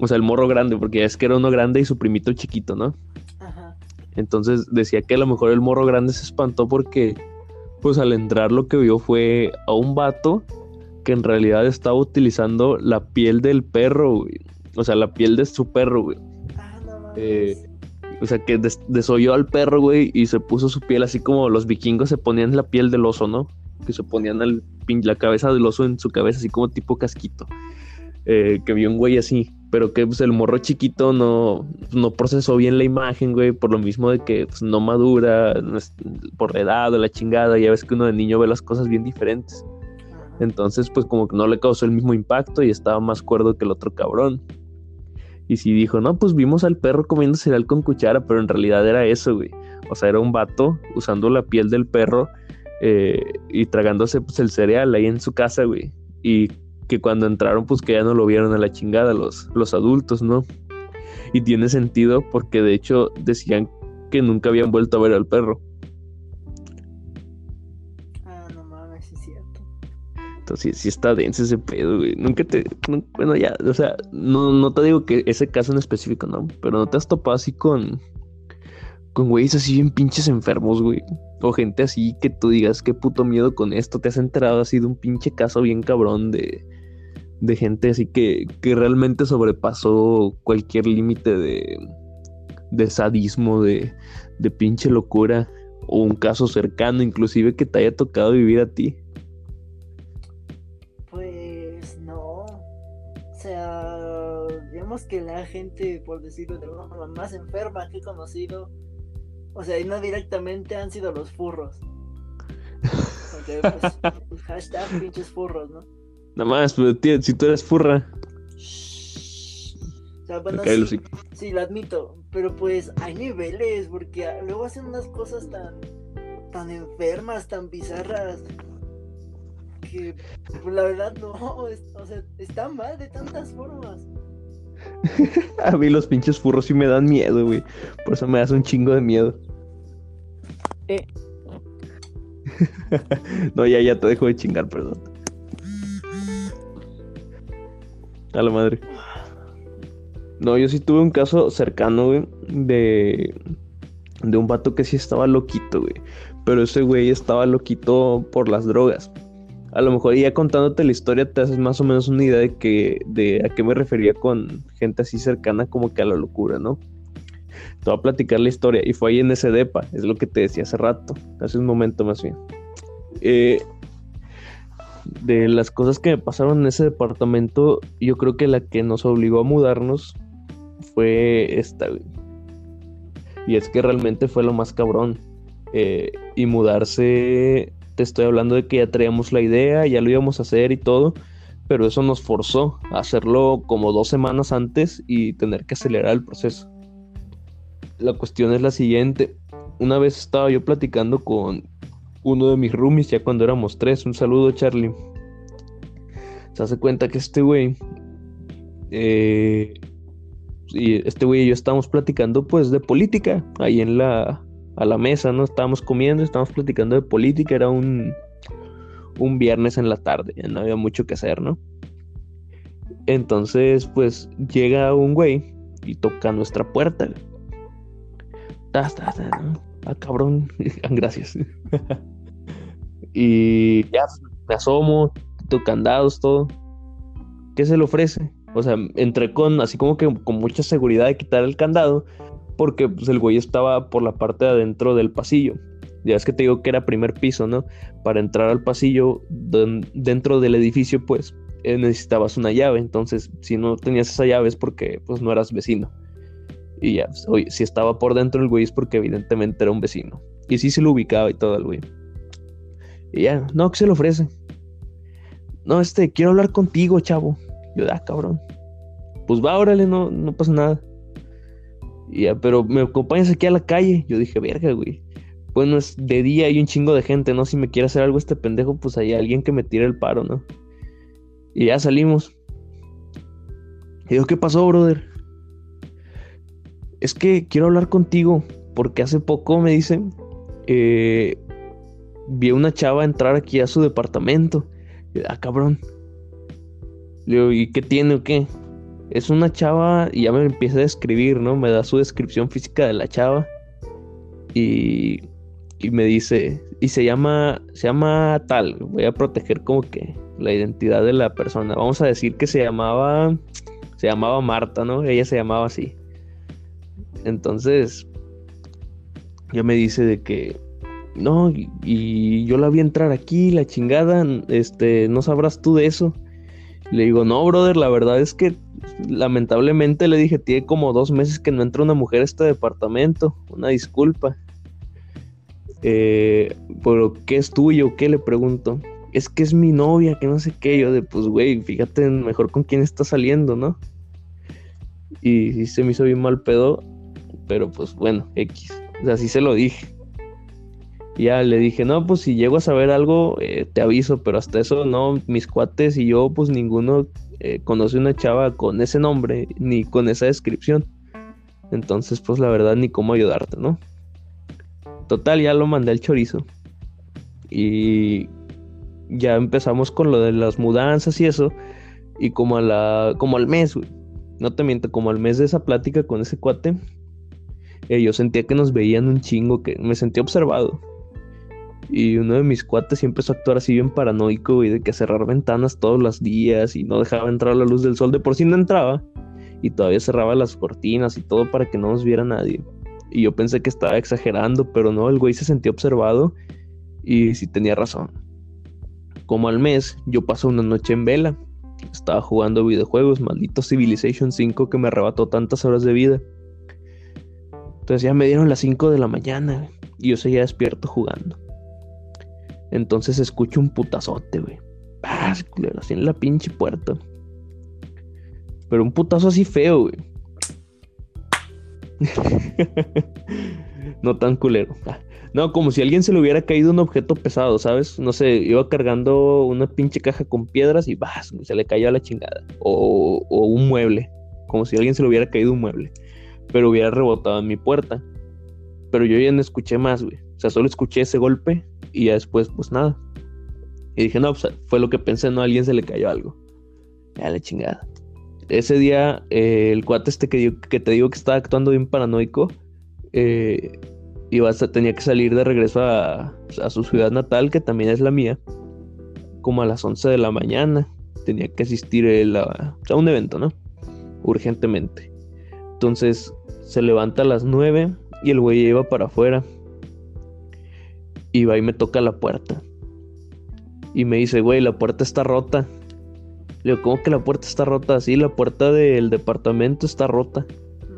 o sea, el morro grande, porque ya es que era uno grande y su primito chiquito, ¿no? Ajá. Entonces decía que a lo mejor el morro grande se espantó porque, pues al entrar lo que vio fue a un vato que en realidad estaba utilizando la piel del perro, güey. O sea, la piel de su perro, güey. Ah, no. Eh, O sea, que des- al perro, güey, y se puso su piel así como los vikingos se ponían la piel del oso, ¿no? Que se ponían la cabeza del oso en su cabeza, así como tipo casquito. Eh, que vio un güey así, pero que pues, el morro chiquito no, no procesó bien la imagen, güey, por lo mismo de que pues, no madura, por la edad o la chingada, ya ves que uno de niño ve las cosas bien diferentes. Entonces, pues como que no le causó el mismo impacto y estaba más cuerdo que el otro cabrón. Y sí dijo, no, pues vimos al perro comiendo cereal con cuchara, pero en realidad era eso, güey. O sea, era un vato usando la piel del perro eh, y tragándose pues el cereal ahí en su casa, güey. Y que cuando entraron, pues que ya no lo vieron a la chingada los, los adultos, ¿no? Y tiene sentido porque de hecho decían que nunca habían vuelto a ver al perro. Ah, no mames, es cierto. Entonces, sí, está denso ese pedo, güey. Nunca te. bueno, ya, o sea, no, no te digo que ese caso en específico, no. Pero no te has topado así con. Con güeyes así bien pinches enfermos, güey. O gente así que tú digas, qué puto miedo con esto. Te has enterado así de un pinche caso bien cabrón de. De gente así que, que realmente sobrepasó cualquier límite de. De sadismo, de, de pinche locura. O un caso cercano, inclusive que te haya tocado vivir a ti. Pues no. O sea, digamos que la gente, por decirlo de alguna forma, más enferma que he conocido, o sea, y no directamente han sido los furros. Porque, pues, hashtag pinches furros, ¿no? Nada más, pero tío, si tú eres furra, O sea, bueno, el sí, sí, lo admito, pero pues hay niveles, porque luego hacen unas cosas tan, tan enfermas, tan bizarras, que pues, la verdad no, es- o sea, está mal de tantas formas. A mí los pinches furros sí me dan miedo, güey. Por eso me das un chingo de miedo. Eh. no, ya, ya te dejo de chingar, perdón. A la madre. No, yo sí tuve un caso cercano, güey, de, de un vato que sí estaba loquito, güey. Pero ese güey estaba loquito por las drogas. A lo mejor ya contándote la historia te haces más o menos una idea de que de a qué me refería con gente así cercana como que a la locura, ¿no? Te voy a platicar la historia y fue ahí en ese depa, es lo que te decía hace rato, hace un momento más bien. Eh, de las cosas que me pasaron en ese departamento, yo creo que la que nos obligó a mudarnos fue esta, Y es que realmente fue lo más cabrón. Eh, y mudarse, te estoy hablando de que ya traíamos la idea, ya lo íbamos a hacer y todo, pero eso nos forzó a hacerlo como dos semanas antes y tener que acelerar el proceso. La cuestión es la siguiente. Una vez estaba yo platicando con uno de mis roomies ya cuando éramos tres. Un saludo, Charlie. Se hace cuenta que este güey eh, y este güey y yo estábamos platicando pues de política ahí en la a la mesa, ¿no? Estábamos comiendo, estábamos platicando de política, era un un viernes en la tarde, ya no había mucho que hacer, ¿no? Entonces, pues llega un güey y toca nuestra puerta. Ta, Ah, cabrón. Gracias. y ya me asomo, quito candados, todo. ¿Qué se le ofrece? O sea, entré con así como que con mucha seguridad de quitar el candado, porque pues, el güey estaba por la parte de adentro del pasillo. Ya es que te digo que era primer piso, ¿no? Para entrar al pasillo dentro del edificio, pues eh, necesitabas una llave. Entonces, si no tenías esa llave es porque pues no eras vecino. Y ya, pues, oye, si estaba por dentro el güey es porque evidentemente era un vecino. Y sí se lo ubicaba y todo el güey. Y ya, no, ¿qué se le ofrece? No, este, quiero hablar contigo, chavo. Yo, ah, cabrón. Pues va, órale, no, no pasa nada. Y ya, pero me acompañas aquí a la calle. Yo dije, verga, güey. Bueno, es de día hay un chingo de gente, ¿no? Si me quiere hacer algo este pendejo, pues hay alguien que me tire el paro, ¿no? Y ya salimos. Y yo, ¿qué pasó, brother? Es que quiero hablar contigo, porque hace poco me dicen, eh, vi una chava entrar aquí a su departamento. Ah, cabrón. Le digo, ¿y qué tiene o qué? Es una chava y ya me empieza a describir, ¿no? Me da su descripción física de la chava. Y, y me dice, y se llama, se llama tal. Voy a proteger como que la identidad de la persona. Vamos a decir que se llamaba, se llamaba Marta, ¿no? Ella se llamaba así. Entonces, ya me dice de que, no, y, yo la vi entrar aquí, la chingada, este, no sabrás tú de eso. Le digo, no, brother, la verdad es que lamentablemente le dije, tiene como dos meses que no entra una mujer a este departamento, una disculpa. Eh, pero, ¿qué es tuyo? ¿Qué le pregunto? Es que es mi novia, que no sé qué. Yo de, pues, güey, fíjate mejor con quién está saliendo, ¿no? Y, se me hizo bien mal pedo, pero pues bueno, X. Así se lo dije ya le dije, no, pues si llego a saber algo, eh, te aviso, pero hasta eso no, mis cuates y yo, pues ninguno eh, conoce una chava con ese nombre, ni con esa descripción. Entonces, pues la verdad, ni cómo ayudarte, ¿no? Total, ya lo mandé al chorizo. Y ya empezamos con lo de las mudanzas y eso. Y como a la. como al mes, güey. No te miento, como al mes de esa plática con ese cuate. Eh, yo sentía que nos veían un chingo, que me sentí observado. Y uno de mis cuates siempre empezó a actuar así bien paranoico, y de que cerrar ventanas todos los días y no dejaba entrar la luz del sol. De por sí no entraba. Y todavía cerraba las cortinas y todo para que no nos viera nadie. Y yo pensé que estaba exagerando, pero no, el güey se sentía observado y sí tenía razón. Como al mes, yo paso una noche en vela. Estaba jugando videojuegos, maldito Civilization 5 que me arrebató tantas horas de vida. Entonces ya me dieron las 5 de la mañana y yo seguía despierto jugando. Entonces escucho un putazote, güey. Así en la pinche puerta. Pero un putazo así feo, güey. no tan culero. Ah, no, como si a alguien se le hubiera caído un objeto pesado, ¿sabes? No sé, iba cargando una pinche caja con piedras y ¡bah! se le cayó a la chingada. O, un mueble. Como si alguien se le hubiera caído un mueble. Pero hubiera rebotado en mi puerta. Pero yo ya no escuché más, güey. O sea, solo escuché ese golpe y ya después, pues nada. Y dije, no, pues fue lo que pensé, no, a alguien se le cayó algo. Ya la chingada. ese día, eh, el cuate este que, que, te digo que estaba actuando bien paranoico, eh, iba tenía que salir de regreso a, a, su ciudad natal, que también es la mía, como a las 11 de la mañana. Tenía que asistir a, a un evento, ¿no? Urgentemente. Entonces se levanta a las 9 y el güey iba para afuera. Y va y me toca la puerta. Y me dice, güey, la puerta está rota. Le digo, ¿cómo que la puerta está rota? Sí, la puerta del departamento está rota.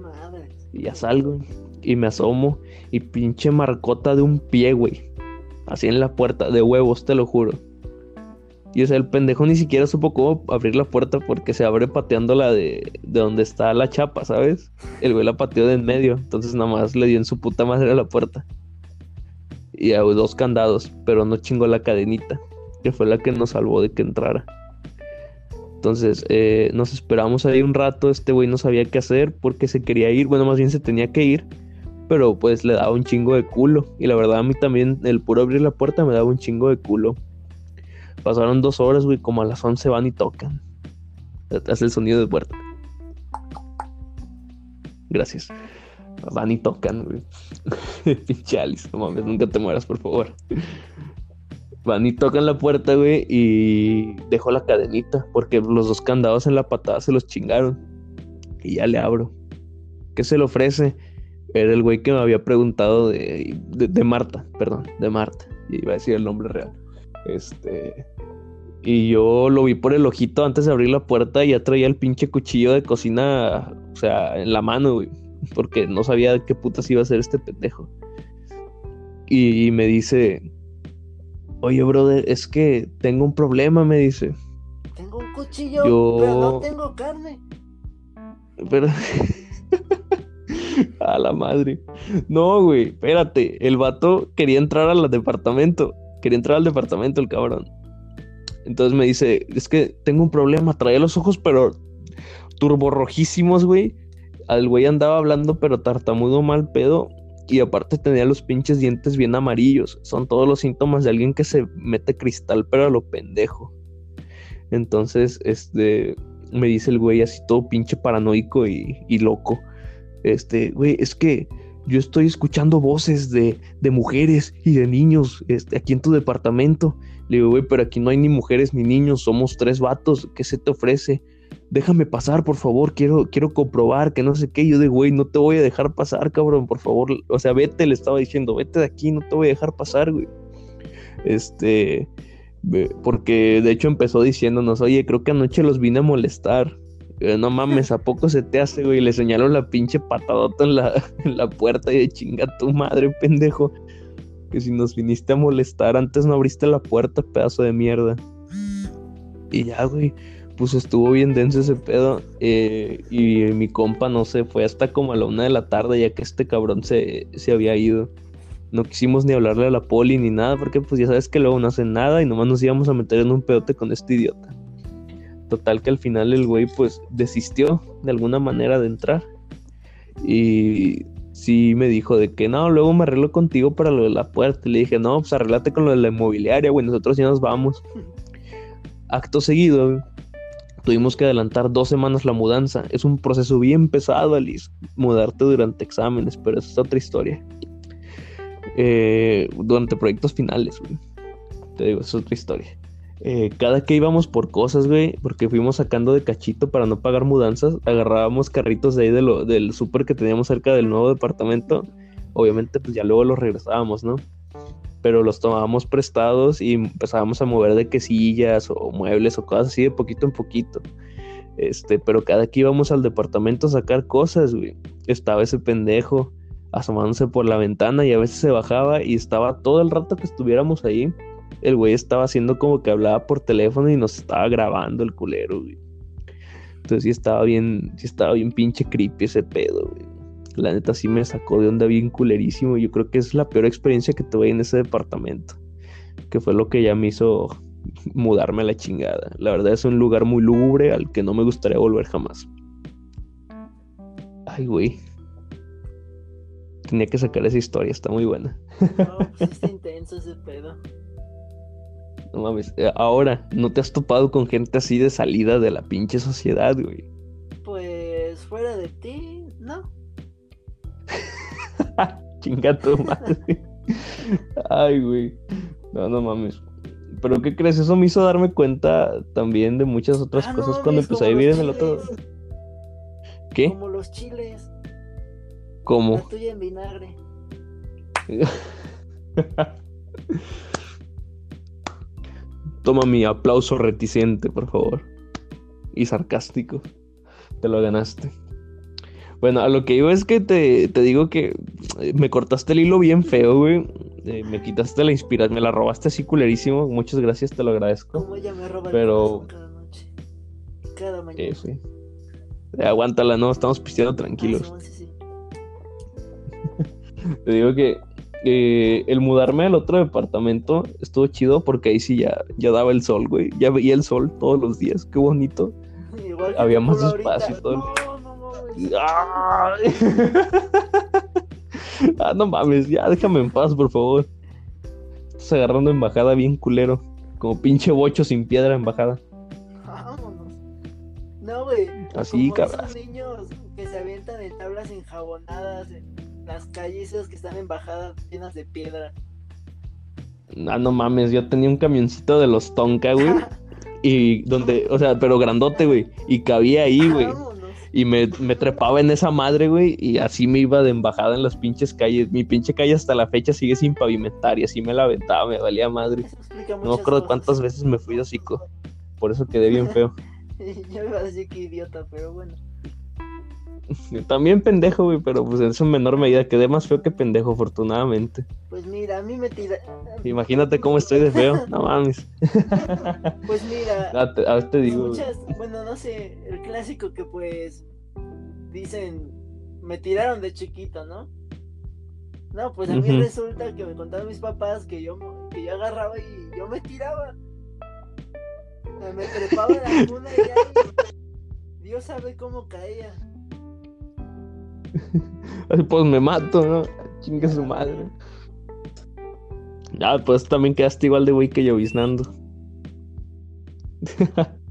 Madre. Y ya salgo. Y me asomo. Y pinche marcota de un pie, güey. Así en la puerta, de huevos, te lo juro. Y o sea, el pendejo ni siquiera supo cómo abrir la puerta porque se abre pateando la de, de donde está la chapa, ¿sabes? El güey la pateó de en medio. Entonces nada más le dio en su puta madre a la puerta. Y a dos candados, pero no chingó la cadenita, que fue la que nos salvó de que entrara. Entonces eh, nos esperamos ahí un rato, este güey no sabía qué hacer porque se quería ir, bueno, más bien se tenía que ir, pero pues le daba un chingo de culo. Y la verdad a mí también el puro abrir la puerta me daba un chingo de culo. Pasaron dos horas, güey, como a las 11 van y tocan. Hace el sonido de puerta. Gracias. Van y tocan, güey. Pinche Alice, no mames, nunca te mueras, por favor. Van y tocan la puerta, güey, y dejo la cadenita, porque los dos candados en la patada se los chingaron. Y ya le abro. ¿Qué se le ofrece? Era el güey que me había preguntado de, de, Marta, perdón, de Marta. Y iba a decir el nombre real. Este. Y yo lo vi por el ojito antes de abrir la puerta y ya traía el pinche cuchillo de cocina, o sea, en la mano, güey. Porque no sabía qué putas iba a ser este pendejo. y me dice, Oye, brother, es que tengo un problema, me dice. Tengo un cuchillo, pero no tengo carne. Pero. a la madre. No, güey, espérate. El vato quería entrar al departamento. Quería entrar al departamento, el cabrón. Entonces me dice: Es que tengo un problema. Traía los ojos, pero turborrojísimos, güey. Al güey andaba hablando, pero tartamudo mal pedo. Y aparte tenía los pinches dientes bien amarillos. Son todos los síntomas de alguien que se mete cristal, pero a lo pendejo. Entonces, este, me dice el güey así todo pinche paranoico y, loco. Este, güey, es que yo estoy escuchando voces de, de mujeres y de niños este, aquí en tu departamento. Le digo, güey, pero aquí no hay ni mujeres ni niños, somos tres vatos. ¿Qué se te ofrece? Déjame pasar, por favor, quiero, quiero comprobar que no sé qué. Yo de, güey, no te voy a dejar pasar, cabrón, por favor. O sea, vete, le estaba diciendo, vete de aquí, no te voy a dejar pasar, güey. Este, porque de hecho empezó diciéndonos, oye, creo que anoche los vine a molestar. Eh, no mames, ¿a poco se te hace, güey? Le señaló la pinche patadota en la, en la puerta y de chinga tu madre, pendejo. Que si nos viniste a molestar, antes no abriste la puerta, pedazo de mierda. Y ya, güey pues estuvo bien denso ese pedo. Eh, y mi compa, no sé, fue hasta como a la una de la tarde, ya que este cabrón se, se había ido. No quisimos ni hablarle a la poli ni nada, porque pues ya sabes que luego no hacen nada y nomás nos íbamos a meter en un pedote con este idiota. Total que al final el güey pues desistió de alguna manera de entrar. Y sí me dijo de que no, luego me arreglo contigo para lo de la puerta. Y le dije, no, pues arreglate con lo de la inmobiliaria, güey, nosotros ya nos vamos. Acto seguido, Tuvimos que adelantar dos semanas la mudanza. Es un proceso bien pesado, Alice, mudarte durante exámenes, pero es otra historia. Eh, durante proyectos finales, güey. Te digo, es otra historia. Eh, cada que íbamos por cosas, güey, porque fuimos sacando de cachito para no pagar mudanzas, agarrábamos carritos de ahí de lo, del súper que teníamos cerca del nuevo departamento. Obviamente, pues ya luego los regresábamos, ¿no? Pero los tomábamos prestados y empezábamos a mover de quesillas o muebles o cosas así de poquito en poquito. Este, pero cada que íbamos al departamento a sacar cosas, güey, estaba ese pendejo asomándose por la ventana y a veces se bajaba y estaba todo el rato que estuviéramos ahí. El güey estaba haciendo como que hablaba por teléfono y nos estaba grabando el culero, güey. Entonces sí estaba bien, sí estaba bien pinche creepy ese pedo, güey la neta sí me sacó de onda bien culerísimo. Yo creo que es la peor experiencia que tuve en ese departamento. Que fue lo que ya me hizo mudarme a la chingada. La verdad es un lugar muy lúgubre al que no me gustaría volver jamás. Ay, güey. Tenía que sacar esa historia, está muy buena. No, pues está intenso ese pedo. No mames, eh, ahora, ¿no te has topado con gente así de salida de la pinche sociedad, güey? fuera de ti. Chinga tu madre. Ay, güey. No, no mames. Pero ¿qué crees? Eso me hizo darme cuenta también de muchas otras Ah, no cosas cuando empecé a vivir en el otro. ¿Qué? Como los chiles. ¿Cómo? La tuya en vinagre. Toma mi aplauso reticente, por favor. Y sarcástico. Te lo ganaste. Bueno, a lo que iba es que te, te digo que eh, me cortaste el hilo bien feo, güey. Eh, me quitaste la inspiración, me la robaste así culerísimo. Muchas gracias, te lo agradezco. Como ella me roba Pero- cada noche. Cada mañana. Eh, sí. Aguántala, no, estamos pisteando Ah, tranquilos. Sí, sí. Te digo que eh, el mudarme al otro departamento estuvo chido porque ahí sí ya, ya daba el sol, güey. Ya veía el sol todos los días, qué bonito. Igual Había más espacio y todo No, ah, no mames, ya déjame en paz, por favor. Estás agarrando embajada bien culero. Como pinche bocho sin piedra embajada. Vámonos. No, güey. Así, cabrón. esos niños que se avientan en tablas enjabonadas en las calles esas que están en bajadas llenas de piedra. Ah, no mames, yo tenía un camioncito de los Tonka, güey. Y donde, o sea, pero grandote, güey. Y cabía ahí, güey. Y me, me trepaba en esa madre, güey, y así me iba de embajada en las pinches calles. Mi pinche calle hasta la fecha sigue sin pavimentar y así me la aventaba, me valía madre. No me acuerdo cuántas veces me fui de hocico. Por eso quedé bien feo. Yo iba a decir que idiota, pero bueno. También pendejo, güey, pero pues en su menor medida quedé más feo que pendejo, afortunadamente. Pues mira, a mí me tira. Imagínate cómo estoy de feo. No mames. Pues mira. Ah, te, ah, te digo, muchas, bueno, no sé, el clásico que pues dicen, me tiraron de chiquito, ¿no? No, pues a mí resulta que me contaron mis papás que yo, que yo agarraba y yo me tiraba. Me trepaba en la cuna y ya, y Dios sabe cómo caía. Pues me mato, ¿no? Chingue su madre. Ya, pues también quedaste igual de güey que lloviznando.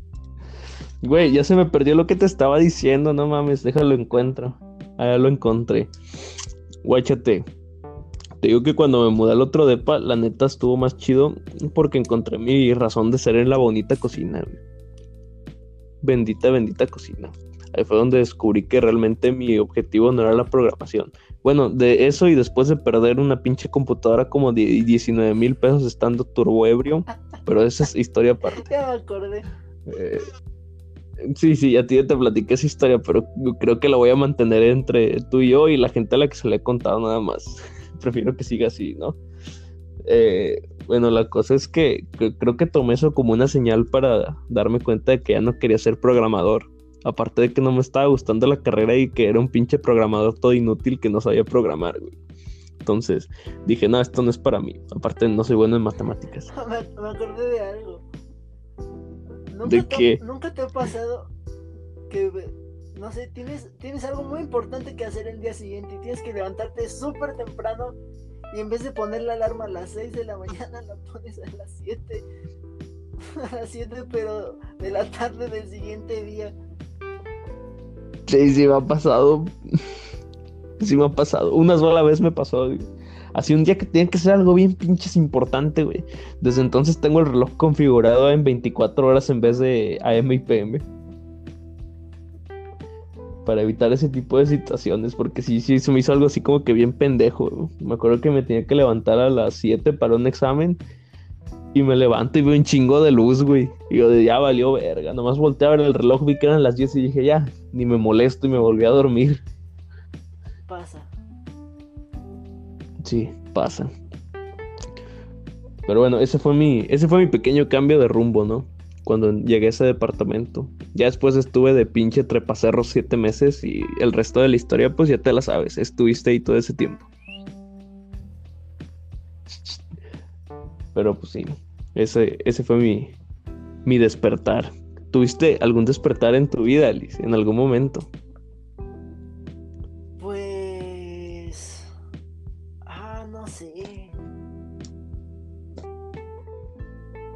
Güey, ya se me perdió lo que te estaba diciendo, no mames, déjalo encuentro. Ah, ya lo encontré. Guáchate. Te digo que cuando me mudé al otro depa, la neta estuvo más chido porque encontré mi razón de ser en la bonita cocina. Bendita, bendita cocina. Ahí fue donde descubrí que realmente mi objetivo no era la programación. Bueno, de eso y después de perder una pinche computadora como de 19 mil pesos estando turbo ebrio, pero esa es historia aparte. Ya me acordé. Eh, sí, sí, a ti ya te platiqué esa historia, pero creo que la voy a mantener entre tú y yo y la gente a la que se le he contado nada más. Prefiero que siga así, ¿no? Eh, bueno, la cosa es que creo que tomé eso como una señal para darme cuenta de que ya no quería ser programador. Aparte de que no me estaba gustando la carrera y que era un pinche programador todo inútil que no sabía programar, güey. Entonces dije, no, esto no es para mí. Aparte, no soy bueno en matemáticas. Me, me acordé de algo. ¿Nunca ¿De te, qué? ¿Nunca te ha pasado que, no sé, tienes, tienes algo muy importante que hacer el día siguiente y tienes que levantarte súper temprano y en vez de poner la alarma a las 6 de la mañana la pones a las 7? A las 7, pero de la tarde del siguiente día. Sí, sí me ha pasado. Sí me ha pasado. Una sola vez me pasó, güey. Así un día que tenía que ser algo bien pinches importante, güey. Desde entonces tengo el reloj configurado en 24 horas en vez de AM y PM. Para evitar ese tipo de situaciones, porque sí, sí, se me hizo algo así como que bien pendejo. Me acuerdo que me tenía que levantar a las 7 para un examen. Y me levanto y veo un chingo de luz, güey. Y yo de ya valió verga. Nomás volteé a ver el reloj, vi que eran las 10 y dije ya, ni me molesto y me volví a dormir. Pasa. Sí, pasa. Pero bueno, ese fue mi, ese fue mi pequeño cambio de rumbo, ¿no? Cuando llegué a ese departamento. Ya después estuve de pinche trepacerro siete meses y el resto de la historia, pues ya te la sabes. Estuviste ahí todo ese tiempo. Pero pues sí, ese, ese fue mi, mi despertar. ¿Tuviste algún despertar en tu vida, Alice, en algún momento? Pues. Ah, no sé.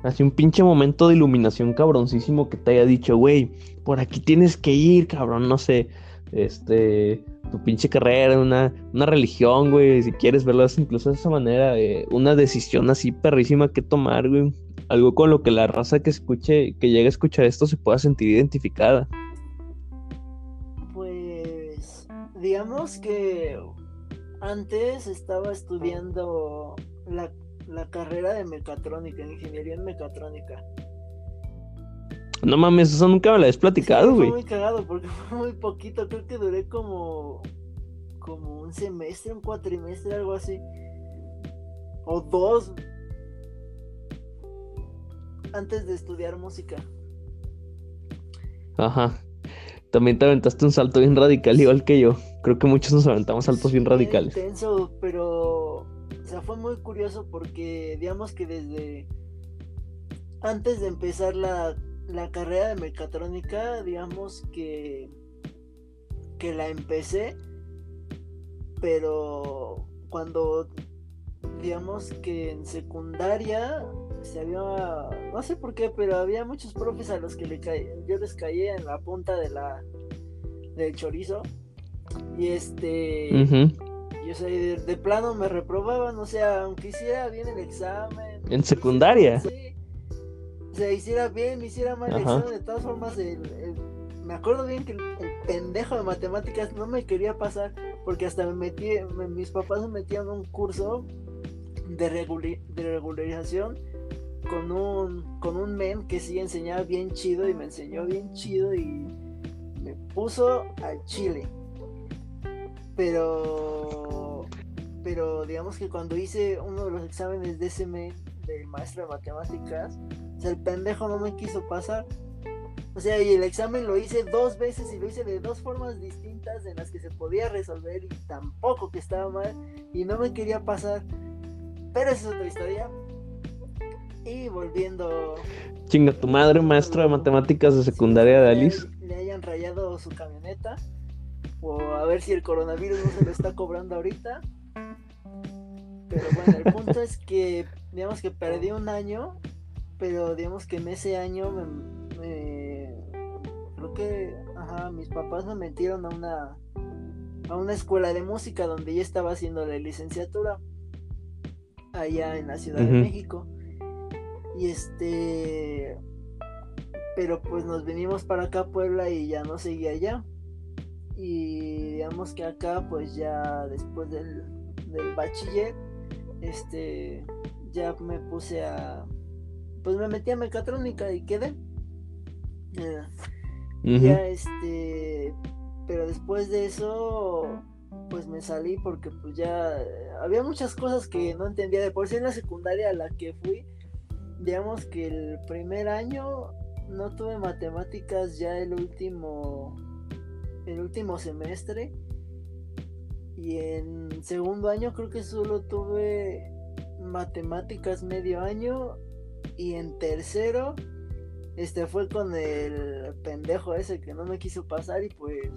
Así un pinche momento de iluminación cabroncísimo que te haya dicho, güey, por aquí tienes que ir, cabrón, no sé. este, tu pinche carrera, una, una religión, güey, si quieres verlo incluso de esa manera, eh, una decisión así perrísima que tomar, güey. Algo con lo que la raza que escuche, que llegue a escuchar esto se pueda sentir identificada. Pues, digamos que antes estaba estudiando la, la carrera de mecatrónica, ingeniería en mecatrónica. No mames, eso nunca me lo habías platicado, güey. fue muy cagado porque fue muy poquito. Creo que duré como. como un semestre, un cuatrimestre, algo así. O dos. Antes de estudiar música. Ajá. También te aventaste un salto bien radical, igual que yo. Creo que muchos nos aventamos saltos bien radicales. Intenso, pero. O sea, fue muy curioso porque, digamos que desde. Antes de empezar la la carrera de mecatrónica, digamos que, que la empecé, pero cuando, digamos que en secundaria, se había, no sé por qué, pero había muchos profes a los que le yo les caía en la punta de la, del chorizo. Y este, yo sé, de, plano me reprobaban, o sea, aunque hiciera bien el examen. ¿En secundaria? Se hiciera bien, me hiciera mal, de todas formas, me acuerdo bien que el, pendejo de matemáticas no me quería pasar porque hasta me metí, mis papás me metían en un curso de, de regularización con un, con un men que sí enseñaba bien chido y me enseñó bien chido y me puso al chile. Pero, pero digamos que cuando hice uno de los exámenes de ese men, del maestro de matemáticas, o sea, el pendejo no me quiso pasar. O sea, y el examen lo hice dos veces y lo hice de dos formas distintas en las que se podía resolver y tampoco que estaba mal y no me quería pasar. Pero esa es otra historia. Y volviendo. Chinga tu madre, maestro de matemáticas de secundaria de Alice. Le hayan rayado su camioneta. O a ver si el coronavirus no se lo está cobrando ahorita. Pero bueno, el punto es que, digamos que perdí un año pero digamos que en ese año me, creo que ajá, mis papás me metieron a una a una escuela de música donde ya estaba haciendo la licenciatura allá en la Ciudad de México. Y este pero pues nos venimos para acá a Puebla y ya no seguía allá. Y digamos que acá pues ya después del, del bachiller este ya me puse a pues me metí a mecatrónica y quedé. Ya este, pero después de eso, pues me salí porque pues ya había muchas cosas que no entendía. De por sí en la secundaria a la que fui, digamos que el primer año no tuve matemáticas ya el último, el último semestre. Y en segundo año creo que solo tuve matemáticas medio año y en tercero, este fue con el pendejo ese que no me quiso pasar y pues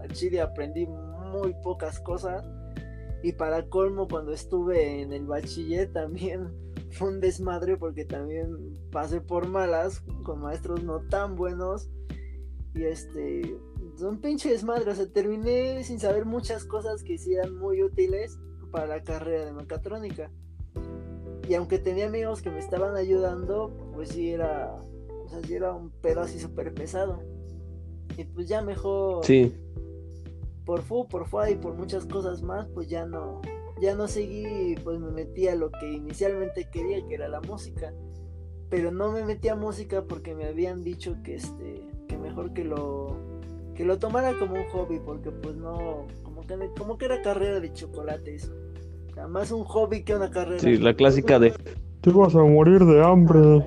al chile aprendí muy pocas cosas. Y para colmo, cuando estuve en el bachiller también fue un desmadre porque también pasé por malas con maestros no tan buenos. Y este, un pinche desmadre. O sea, terminé sin saber muchas cosas que sí muy útiles para la carrera de mecatrónica. Y aunque tenía amigos que me estaban ayudando, pues sí era, o sea, sí era un pedo así súper pesado. Y pues ya mejor. Sí. Por fu, por fu y por muchas cosas más, pues ya no, ya no seguí, pues me metí a lo que inicialmente quería, que era la música. Pero no me metí a música porque me habían dicho que este, que mejor que lo, que lo tomara como un hobby, porque pues no, como que, como que era carrera de chocolate eso más un hobby que una carrera. Sí, la clásica de te vas a morir de hambre.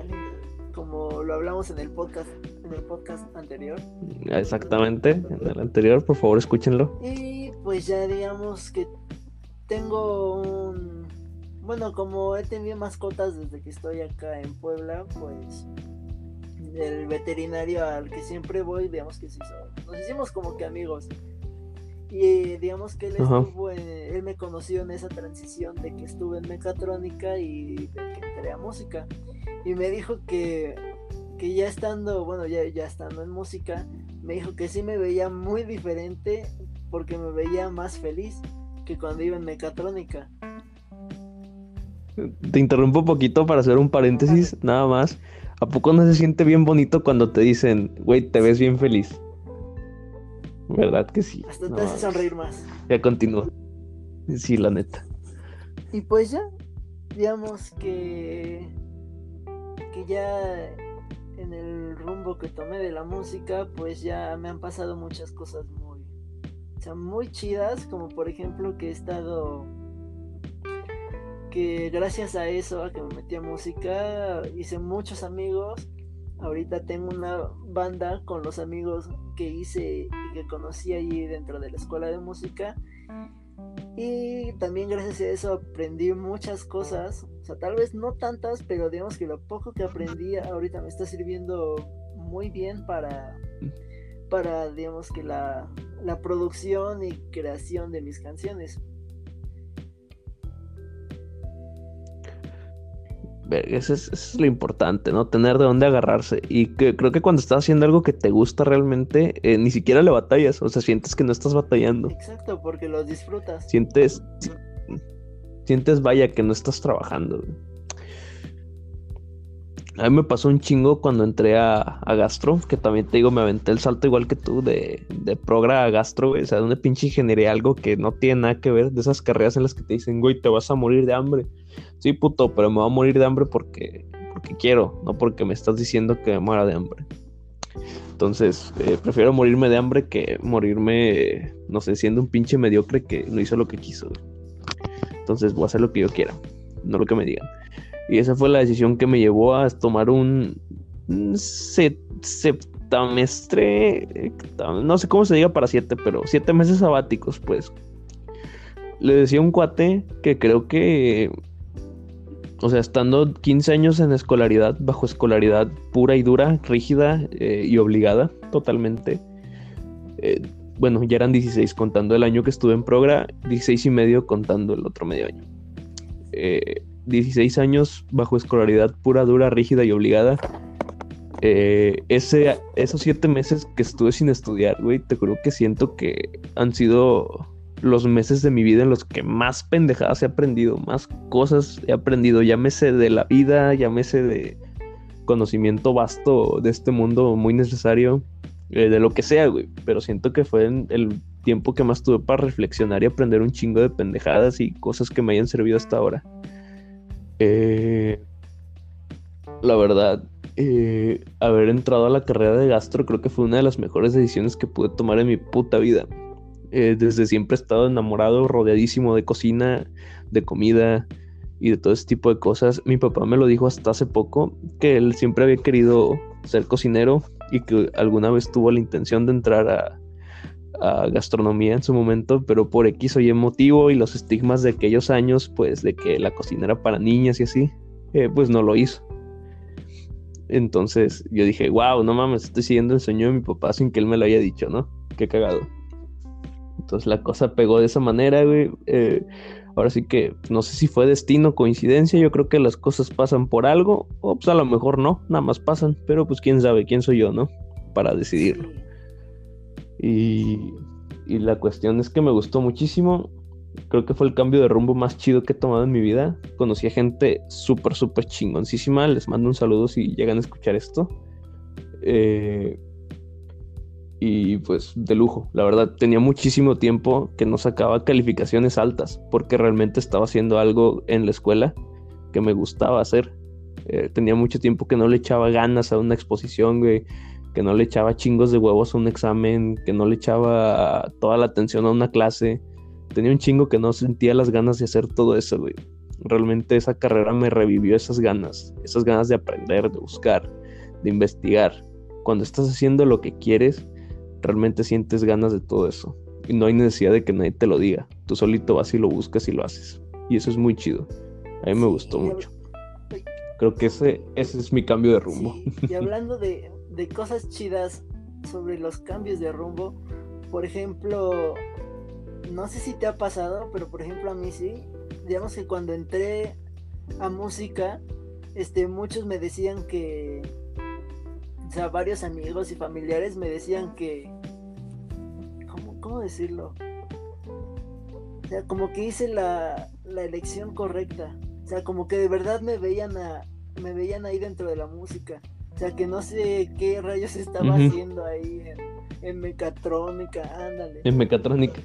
Como lo hablamos en el podcast, en el podcast anterior. Exactamente, en el anterior, por favor, escúchenlo. Y pues ya digamos que tengo un bueno, como he tenido mascotas desde que estoy acá en Puebla, pues el veterinario al que siempre voy, digamos que sí, nos hicimos como que amigos. Y digamos que él estuvo, él me conoció en esa transición de que estuve en mecatrónica y de que entré a música. Y me dijo que, que ya estando, bueno, ya, ya estando en música, me dijo que sí me veía muy diferente porque me veía más feliz que cuando iba en mecatrónica. Te interrumpo un poquito para hacer un paréntesis, nada más. ¿A poco no se siente bien bonito cuando te dicen, güey, te ves bien feliz? ¿Verdad que sí? Hasta te hace sonreír más. Ya continúa. Sí, la neta. Y pues ya, digamos que, que ya en el rumbo que tomé de la música, pues ya me han pasado muchas cosas muy, o sea, muy chidas, como por ejemplo que he estado, que gracias a eso, a que me metí a música, hice muchos amigos. Ahorita tengo una banda con los amigos que hice que conocí allí dentro de la escuela de música y también gracias a eso aprendí muchas cosas, o sea, tal vez no tantas, pero digamos que lo poco que aprendí ahorita me está sirviendo muy bien para, para digamos que la, la producción y creación de mis canciones. Eso es, lo importante, ¿no? Tener de dónde agarrarse. Y que, creo que cuando estás haciendo algo que te gusta realmente, eh, ni siquiera le batallas. O sea, sientes que no estás batallando. Exacto, porque lo disfrutas. Sientes. Sientes, vaya, que no estás trabajando. A mí me pasó un chingo cuando entré a, Gastro, que también te digo, me aventé el salto igual que tú de, de progra a Gastro, güey. O sea, de una pinche ingeniería, algo que no tiene nada que ver, de esas carreras en las que te dicen, güey, te vas a morir de hambre. Sí, puto, pero me voy a morir de hambre porque, porque quiero, no porque me estás diciendo que me muera de hambre. Entonces, eh, prefiero morirme de hambre que morirme, no sé, siendo un pinche mediocre que no hizo lo que quiso. Entonces, voy a hacer lo que yo quiera, no lo que me digan. Y esa fue la decisión que me llevó a tomar un septamestre, no sé cómo se diga para siete, pero siete meses sabáticos, pues. Le decía un cuate que creo que o sea, estando 15 años en escolaridad, bajo escolaridad pura y dura, rígida eh, y obligada totalmente. Eh, bueno, ya eran 16 contando el año que estuve en Progra, 16 y medio contando el otro medio año. 16 eh, años bajo escolaridad pura, dura, rígida y obligada. ese, esos 7 meses que estuve sin estudiar, güey, te creo que siento que han sido los meses de mi vida en los que más pendejadas he aprendido, más cosas he aprendido, llámese de la vida, llámese de conocimiento vasto de este mundo muy necesario, eh, de lo que sea, güey. Pero siento que fue el tiempo que más tuve para reflexionar y aprender un chingo de pendejadas y cosas que me hayan servido hasta ahora. Eh, la verdad, eh, haber entrado a la carrera de gastro creo que fue una de las mejores decisiones que pude tomar en mi puta vida. Eh, desde siempre he estado enamorado, rodeadísimo de cocina, de comida y de todo ese tipo de cosas. Mi papá me lo dijo hasta hace poco, que él siempre había querido ser cocinero y que alguna vez tuvo la intención de entrar a, gastronomía en su momento, pero por X o Y motivo y los estigmas de aquellos años, pues de que la cocina era para niñas y así, eh, pues no lo hizo. Entonces yo dije, wow, no mames, estoy siguiendo el sueño de mi papá sin que él me lo haya dicho, ¿no? Qué cagado. Entonces la cosa pegó de esa manera, güey. Eh, ahora sí que no sé si fue destino, coincidencia. Yo creo que las cosas pasan por algo. O pues a lo mejor no, nada más pasan. Pero pues quién sabe, quién soy yo, ¿no? Para decidirlo. Y, la cuestión es que me gustó muchísimo. Creo que fue el cambio de rumbo más chido que he tomado en mi vida. Conocí a gente súper, súper chingoncísima. Les mando un saludo si llegan a escuchar esto. Eh, y pues de lujo. La verdad, tenía muchísimo tiempo que no sacaba calificaciones altas porque realmente estaba haciendo algo en la escuela que me gustaba hacer. Eh, tenía mucho tiempo que no le echaba ganas a una exposición, güey, que no le echaba chingos de huevos a un examen, que no le echaba toda la atención a una clase. Tenía un chingo que no sentía las ganas de hacer todo eso, güey. Realmente esa carrera me revivió esas ganas, esas ganas de aprender, de buscar, de investigar. Cuando estás haciendo lo que quieres, realmente sientes ganas de todo eso. Y no hay necesidad de que nadie te lo diga. Tú solito vas y lo buscas y lo haces. Y eso es muy chido. A mí me gustó mucho. Creo que ese, ese es mi cambio de rumbo. Y hablando de, de cosas chidas sobre los cambios de rumbo, por ejemplo, no sé si te ha pasado, pero por ejemplo a mí sí. Digamos que cuando entré a música, este, muchos me decían que sea, varios amigos y familiares me decían que, ¿cómo, cómo decirlo? O sea, como que hice la, la elección correcta. O sea, como que de verdad me veían a, me veían ahí dentro de la música. O sea, que no sé qué rayos estaba haciendo ahí en, mecatrónica, ándale. En mecatrónica.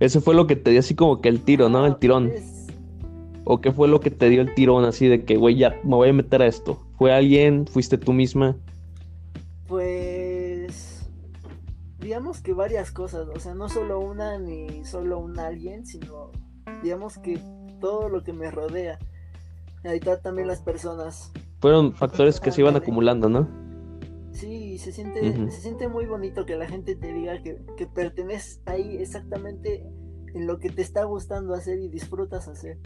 Ese fue lo que te dio así como que el tiro, ¿no? El tirón. Pues, ¿O qué fue lo que te dio el tirón así de que, güey, ya me voy a meter a esto? ¿Fue alguien? ¿Fuiste tú misma? Pues... Digamos que varias cosas, o sea, no solo una ni solo un alguien, sino digamos que todo lo que me rodea. También las personas. Fueron factores que se iban acumulando, ¿no? Sí, se siente, se siente muy bonito que la gente te diga que, que perteneces ahí exactamente en lo que te está gustando hacer y disfrutas hacer.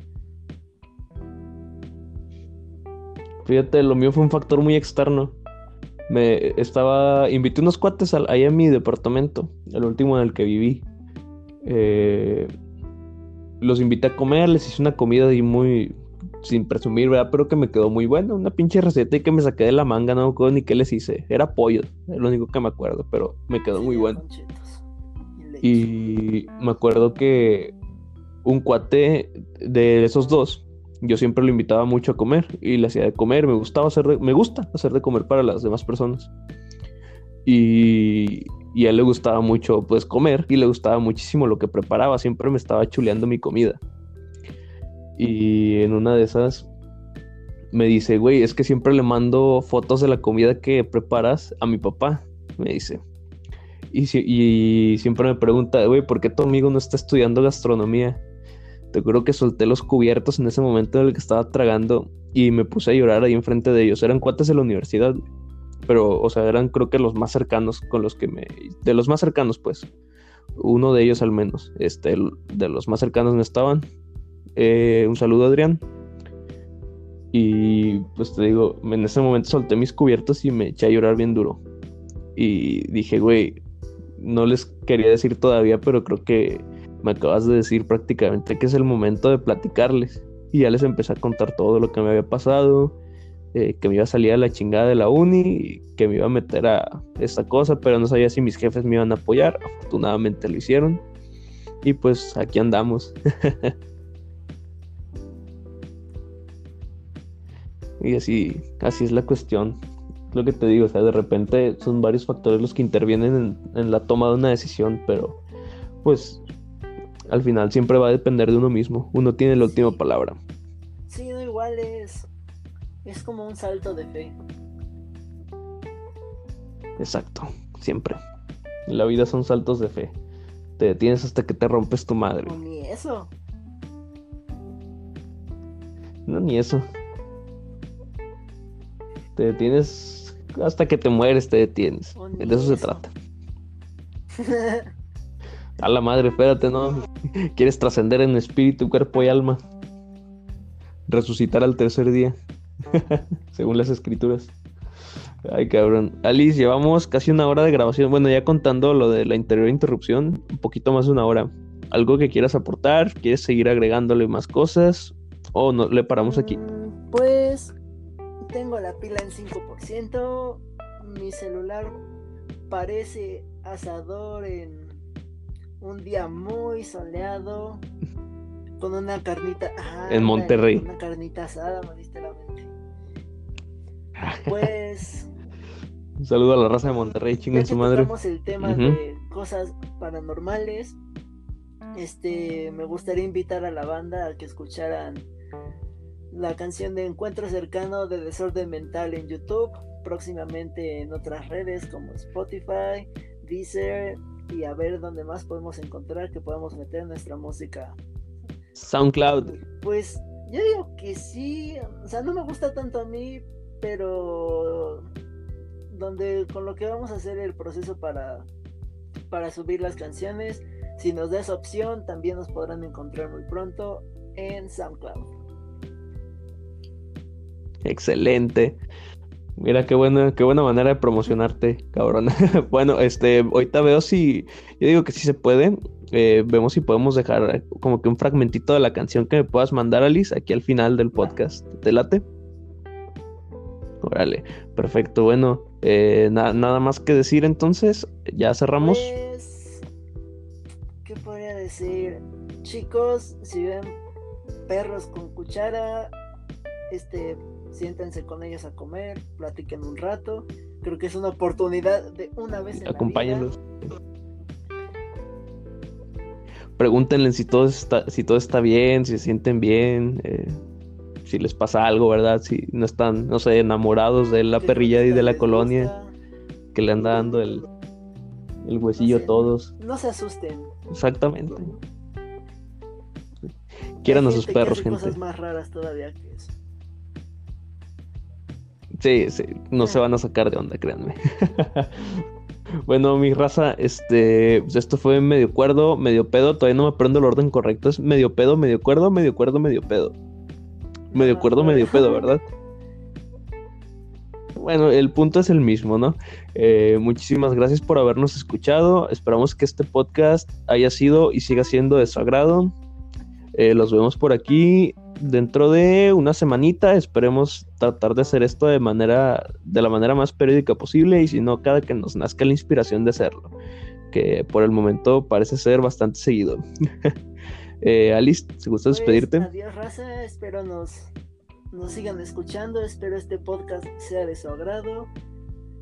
Fíjate, lo mío fue un factor muy externo. Me estaba. Invité unos cuates ahí a mi departamento, el último en el que viví. Eh, los invité a comer, les hice una comida y muy, sin presumir, ¿verdad? Pero que me quedó muy buena, una pinche receta y que me saqué de la manga, no me acuerdo ni qué les hice. Era pollo, es lo único que me acuerdo, pero me quedó muy bueno. Y me acuerdo que un cuate de esos dos, yo siempre lo invitaba mucho a comer y le hacía de comer, me gustaba hacer me gusta hacer de comer para las demás personas. Y, y a él le gustaba mucho pues comer y le gustaba muchísimo lo que preparaba, siempre me estaba chuleando mi comida. Y en una de esas me dice, güey, es que siempre le mando fotos de la comida que preparas a mi papá, me dice. Y, y siempre me pregunta, güey, ¿por qué tu amigo no está estudiando gastronomía? Te juro que solté los cubiertos en ese momento en el que estaba tragando y me puse a llorar ahí enfrente de ellos. Eran cuates de la universidad pero, o sea, eran creo que los más cercanos con los que me... De los más cercanos, pues. Uno de ellos al menos. Este, de los más cercanos me estaban. Eh, un saludo, Adrián. Y pues te digo, en ese momento solté mis cubiertos y me eché a llorar bien duro. Y dije, güey, no les quería decir todavía, pero creo que me acabas de decir prácticamente que es el momento de platicarles. Y ya les empecé a contar todo lo que me había pasado, eh, que me iba a salir a la chingada de la uni, que me iba a meter a esta cosa, pero no sabía si mis jefes me iban a apoyar. Afortunadamente lo hicieron. Y pues aquí andamos. y así, así es la cuestión. Lo que te digo, o sea, de repente son varios factores los que intervienen en, en la toma de una decisión, pero pues al final siempre va a depender de uno mismo. Uno tiene la última palabra. Sí, no igual es es como un salto de fe. Exacto, siempre. la vida son saltos de fe. Te detienes hasta que te rompes tu madre. No, ni eso. No, ni eso. Te detienes hasta que te mueres, te detienes. de eso, se trata. A la madre, espérate, ¿no? Quieres trascender en espíritu, cuerpo y alma. Resucitar al tercer día. según las escrituras. Ay, cabrón. Alice, llevamos casi una hora de grabación. Bueno, ya contando lo de la interior interrupción, un poquito más de una hora. ¿Algo que quieras aportar? ¿Quieres seguir agregándole más cosas? ¿O no le paramos aquí? Mm, pues la pila en 5%. Mi celular parece asador en un día muy soleado. Con una carnita. en Monterrey. Una carnita asada, me diste la pues. Un saludo a la raza de Monterrey, en su madre. el tema de cosas paranormales. Este, me gustaría invitar a la banda a que escucharan la canción de Encuentro Cercano de Desorden Mental en YouTube, próximamente en otras redes como Spotify, Deezer y a ver dónde más podemos encontrar que podamos meter nuestra música. SoundCloud. Pues yo digo que sí, o sea, no me gusta tanto a mí, pero donde con lo que vamos a hacer el proceso para, para subir las canciones, si nos da esa opción, también nos podrán encontrar muy pronto en SoundCloud. Excelente. Mira qué buena, qué buena manera de promocionarte, cabrón. bueno, este, ahorita veo si, yo digo que sí se puede. Eh, vemos si podemos dejar como que un fragmentito de la canción que me puedas mandar, Alice, aquí al final del podcast. ¿Te late? Órale, perfecto. Bueno, eh, nada más que decir entonces, ya cerramos. Pues, ¿Qué podría decir? Chicos, si ven perros con cuchara, este, siéntense con ellos a comer, platiquen un rato. Creo que es una oportunidad de una vez en Acompáñenlos. Pregúntenle si todo está, si todo está bien, si se sienten bien. Eh si les pasa algo, ¿verdad? Si no están, no sé, enamorados de la perrilla y de la colonia, que le anda dando el, el huesillo a todos. No se asusten. Exactamente. Quieran a sus perros, gente. cosas más raras todavía que eso. Sí, sí, no se van a sacar de onda, créanme. bueno, mi raza, este, pues esto fue medio cuerdo, medio pedo, todavía no me aprendo el orden correcto, es medio pedo, medio cuerdo, medio cuerdo, medio pedo. Medio cuerdo, medio pedo, ¿verdad? Bueno, el punto es el mismo, ¿no? Eh, muchísimas gracias por habernos escuchado. Esperamos que este podcast haya sido y siga siendo de su agrado. Eh, los vemos por aquí dentro de una semanita. Esperemos tratar de hacer esto de manera, de la manera más periódica posible y si no, cada que nos nazca la inspiración de hacerlo, que por el momento parece ser bastante seguido. Eh, Alice, ¿te gusta pues, despedirte? Adiós, raza. Espero nos, nos sigan escuchando. Espero este podcast sea de su agrado.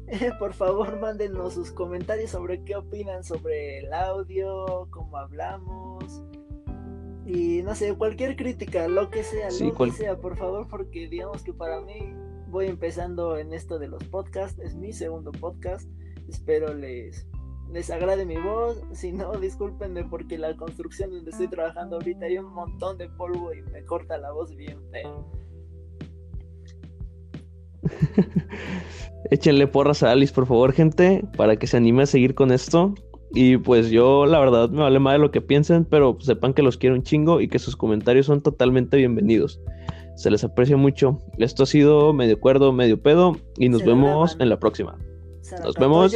por favor, mándenos sus comentarios sobre qué opinan sobre el audio, cómo hablamos. Y no sé, cualquier crítica, lo que sea, lo que sea, por favor, porque digamos que para mí voy empezando en esto de los podcasts. Es mi segundo podcast. Espero les les agrade mi voz. Si no, discúlpenme porque la construcción donde estoy trabajando ahorita hay un montón de polvo y me corta la voz bien feo. Échenle porras a Alice, por favor, gente, para que se anime a seguir con esto. Y pues yo, la verdad, me vale más de lo que piensen, pero sepan que los quiero un chingo y que sus comentarios son totalmente bienvenidos. Se les aprecia mucho. Esto ha sido medio cuerdo, medio pedo, y nos vemos en la próxima. Nos vemos.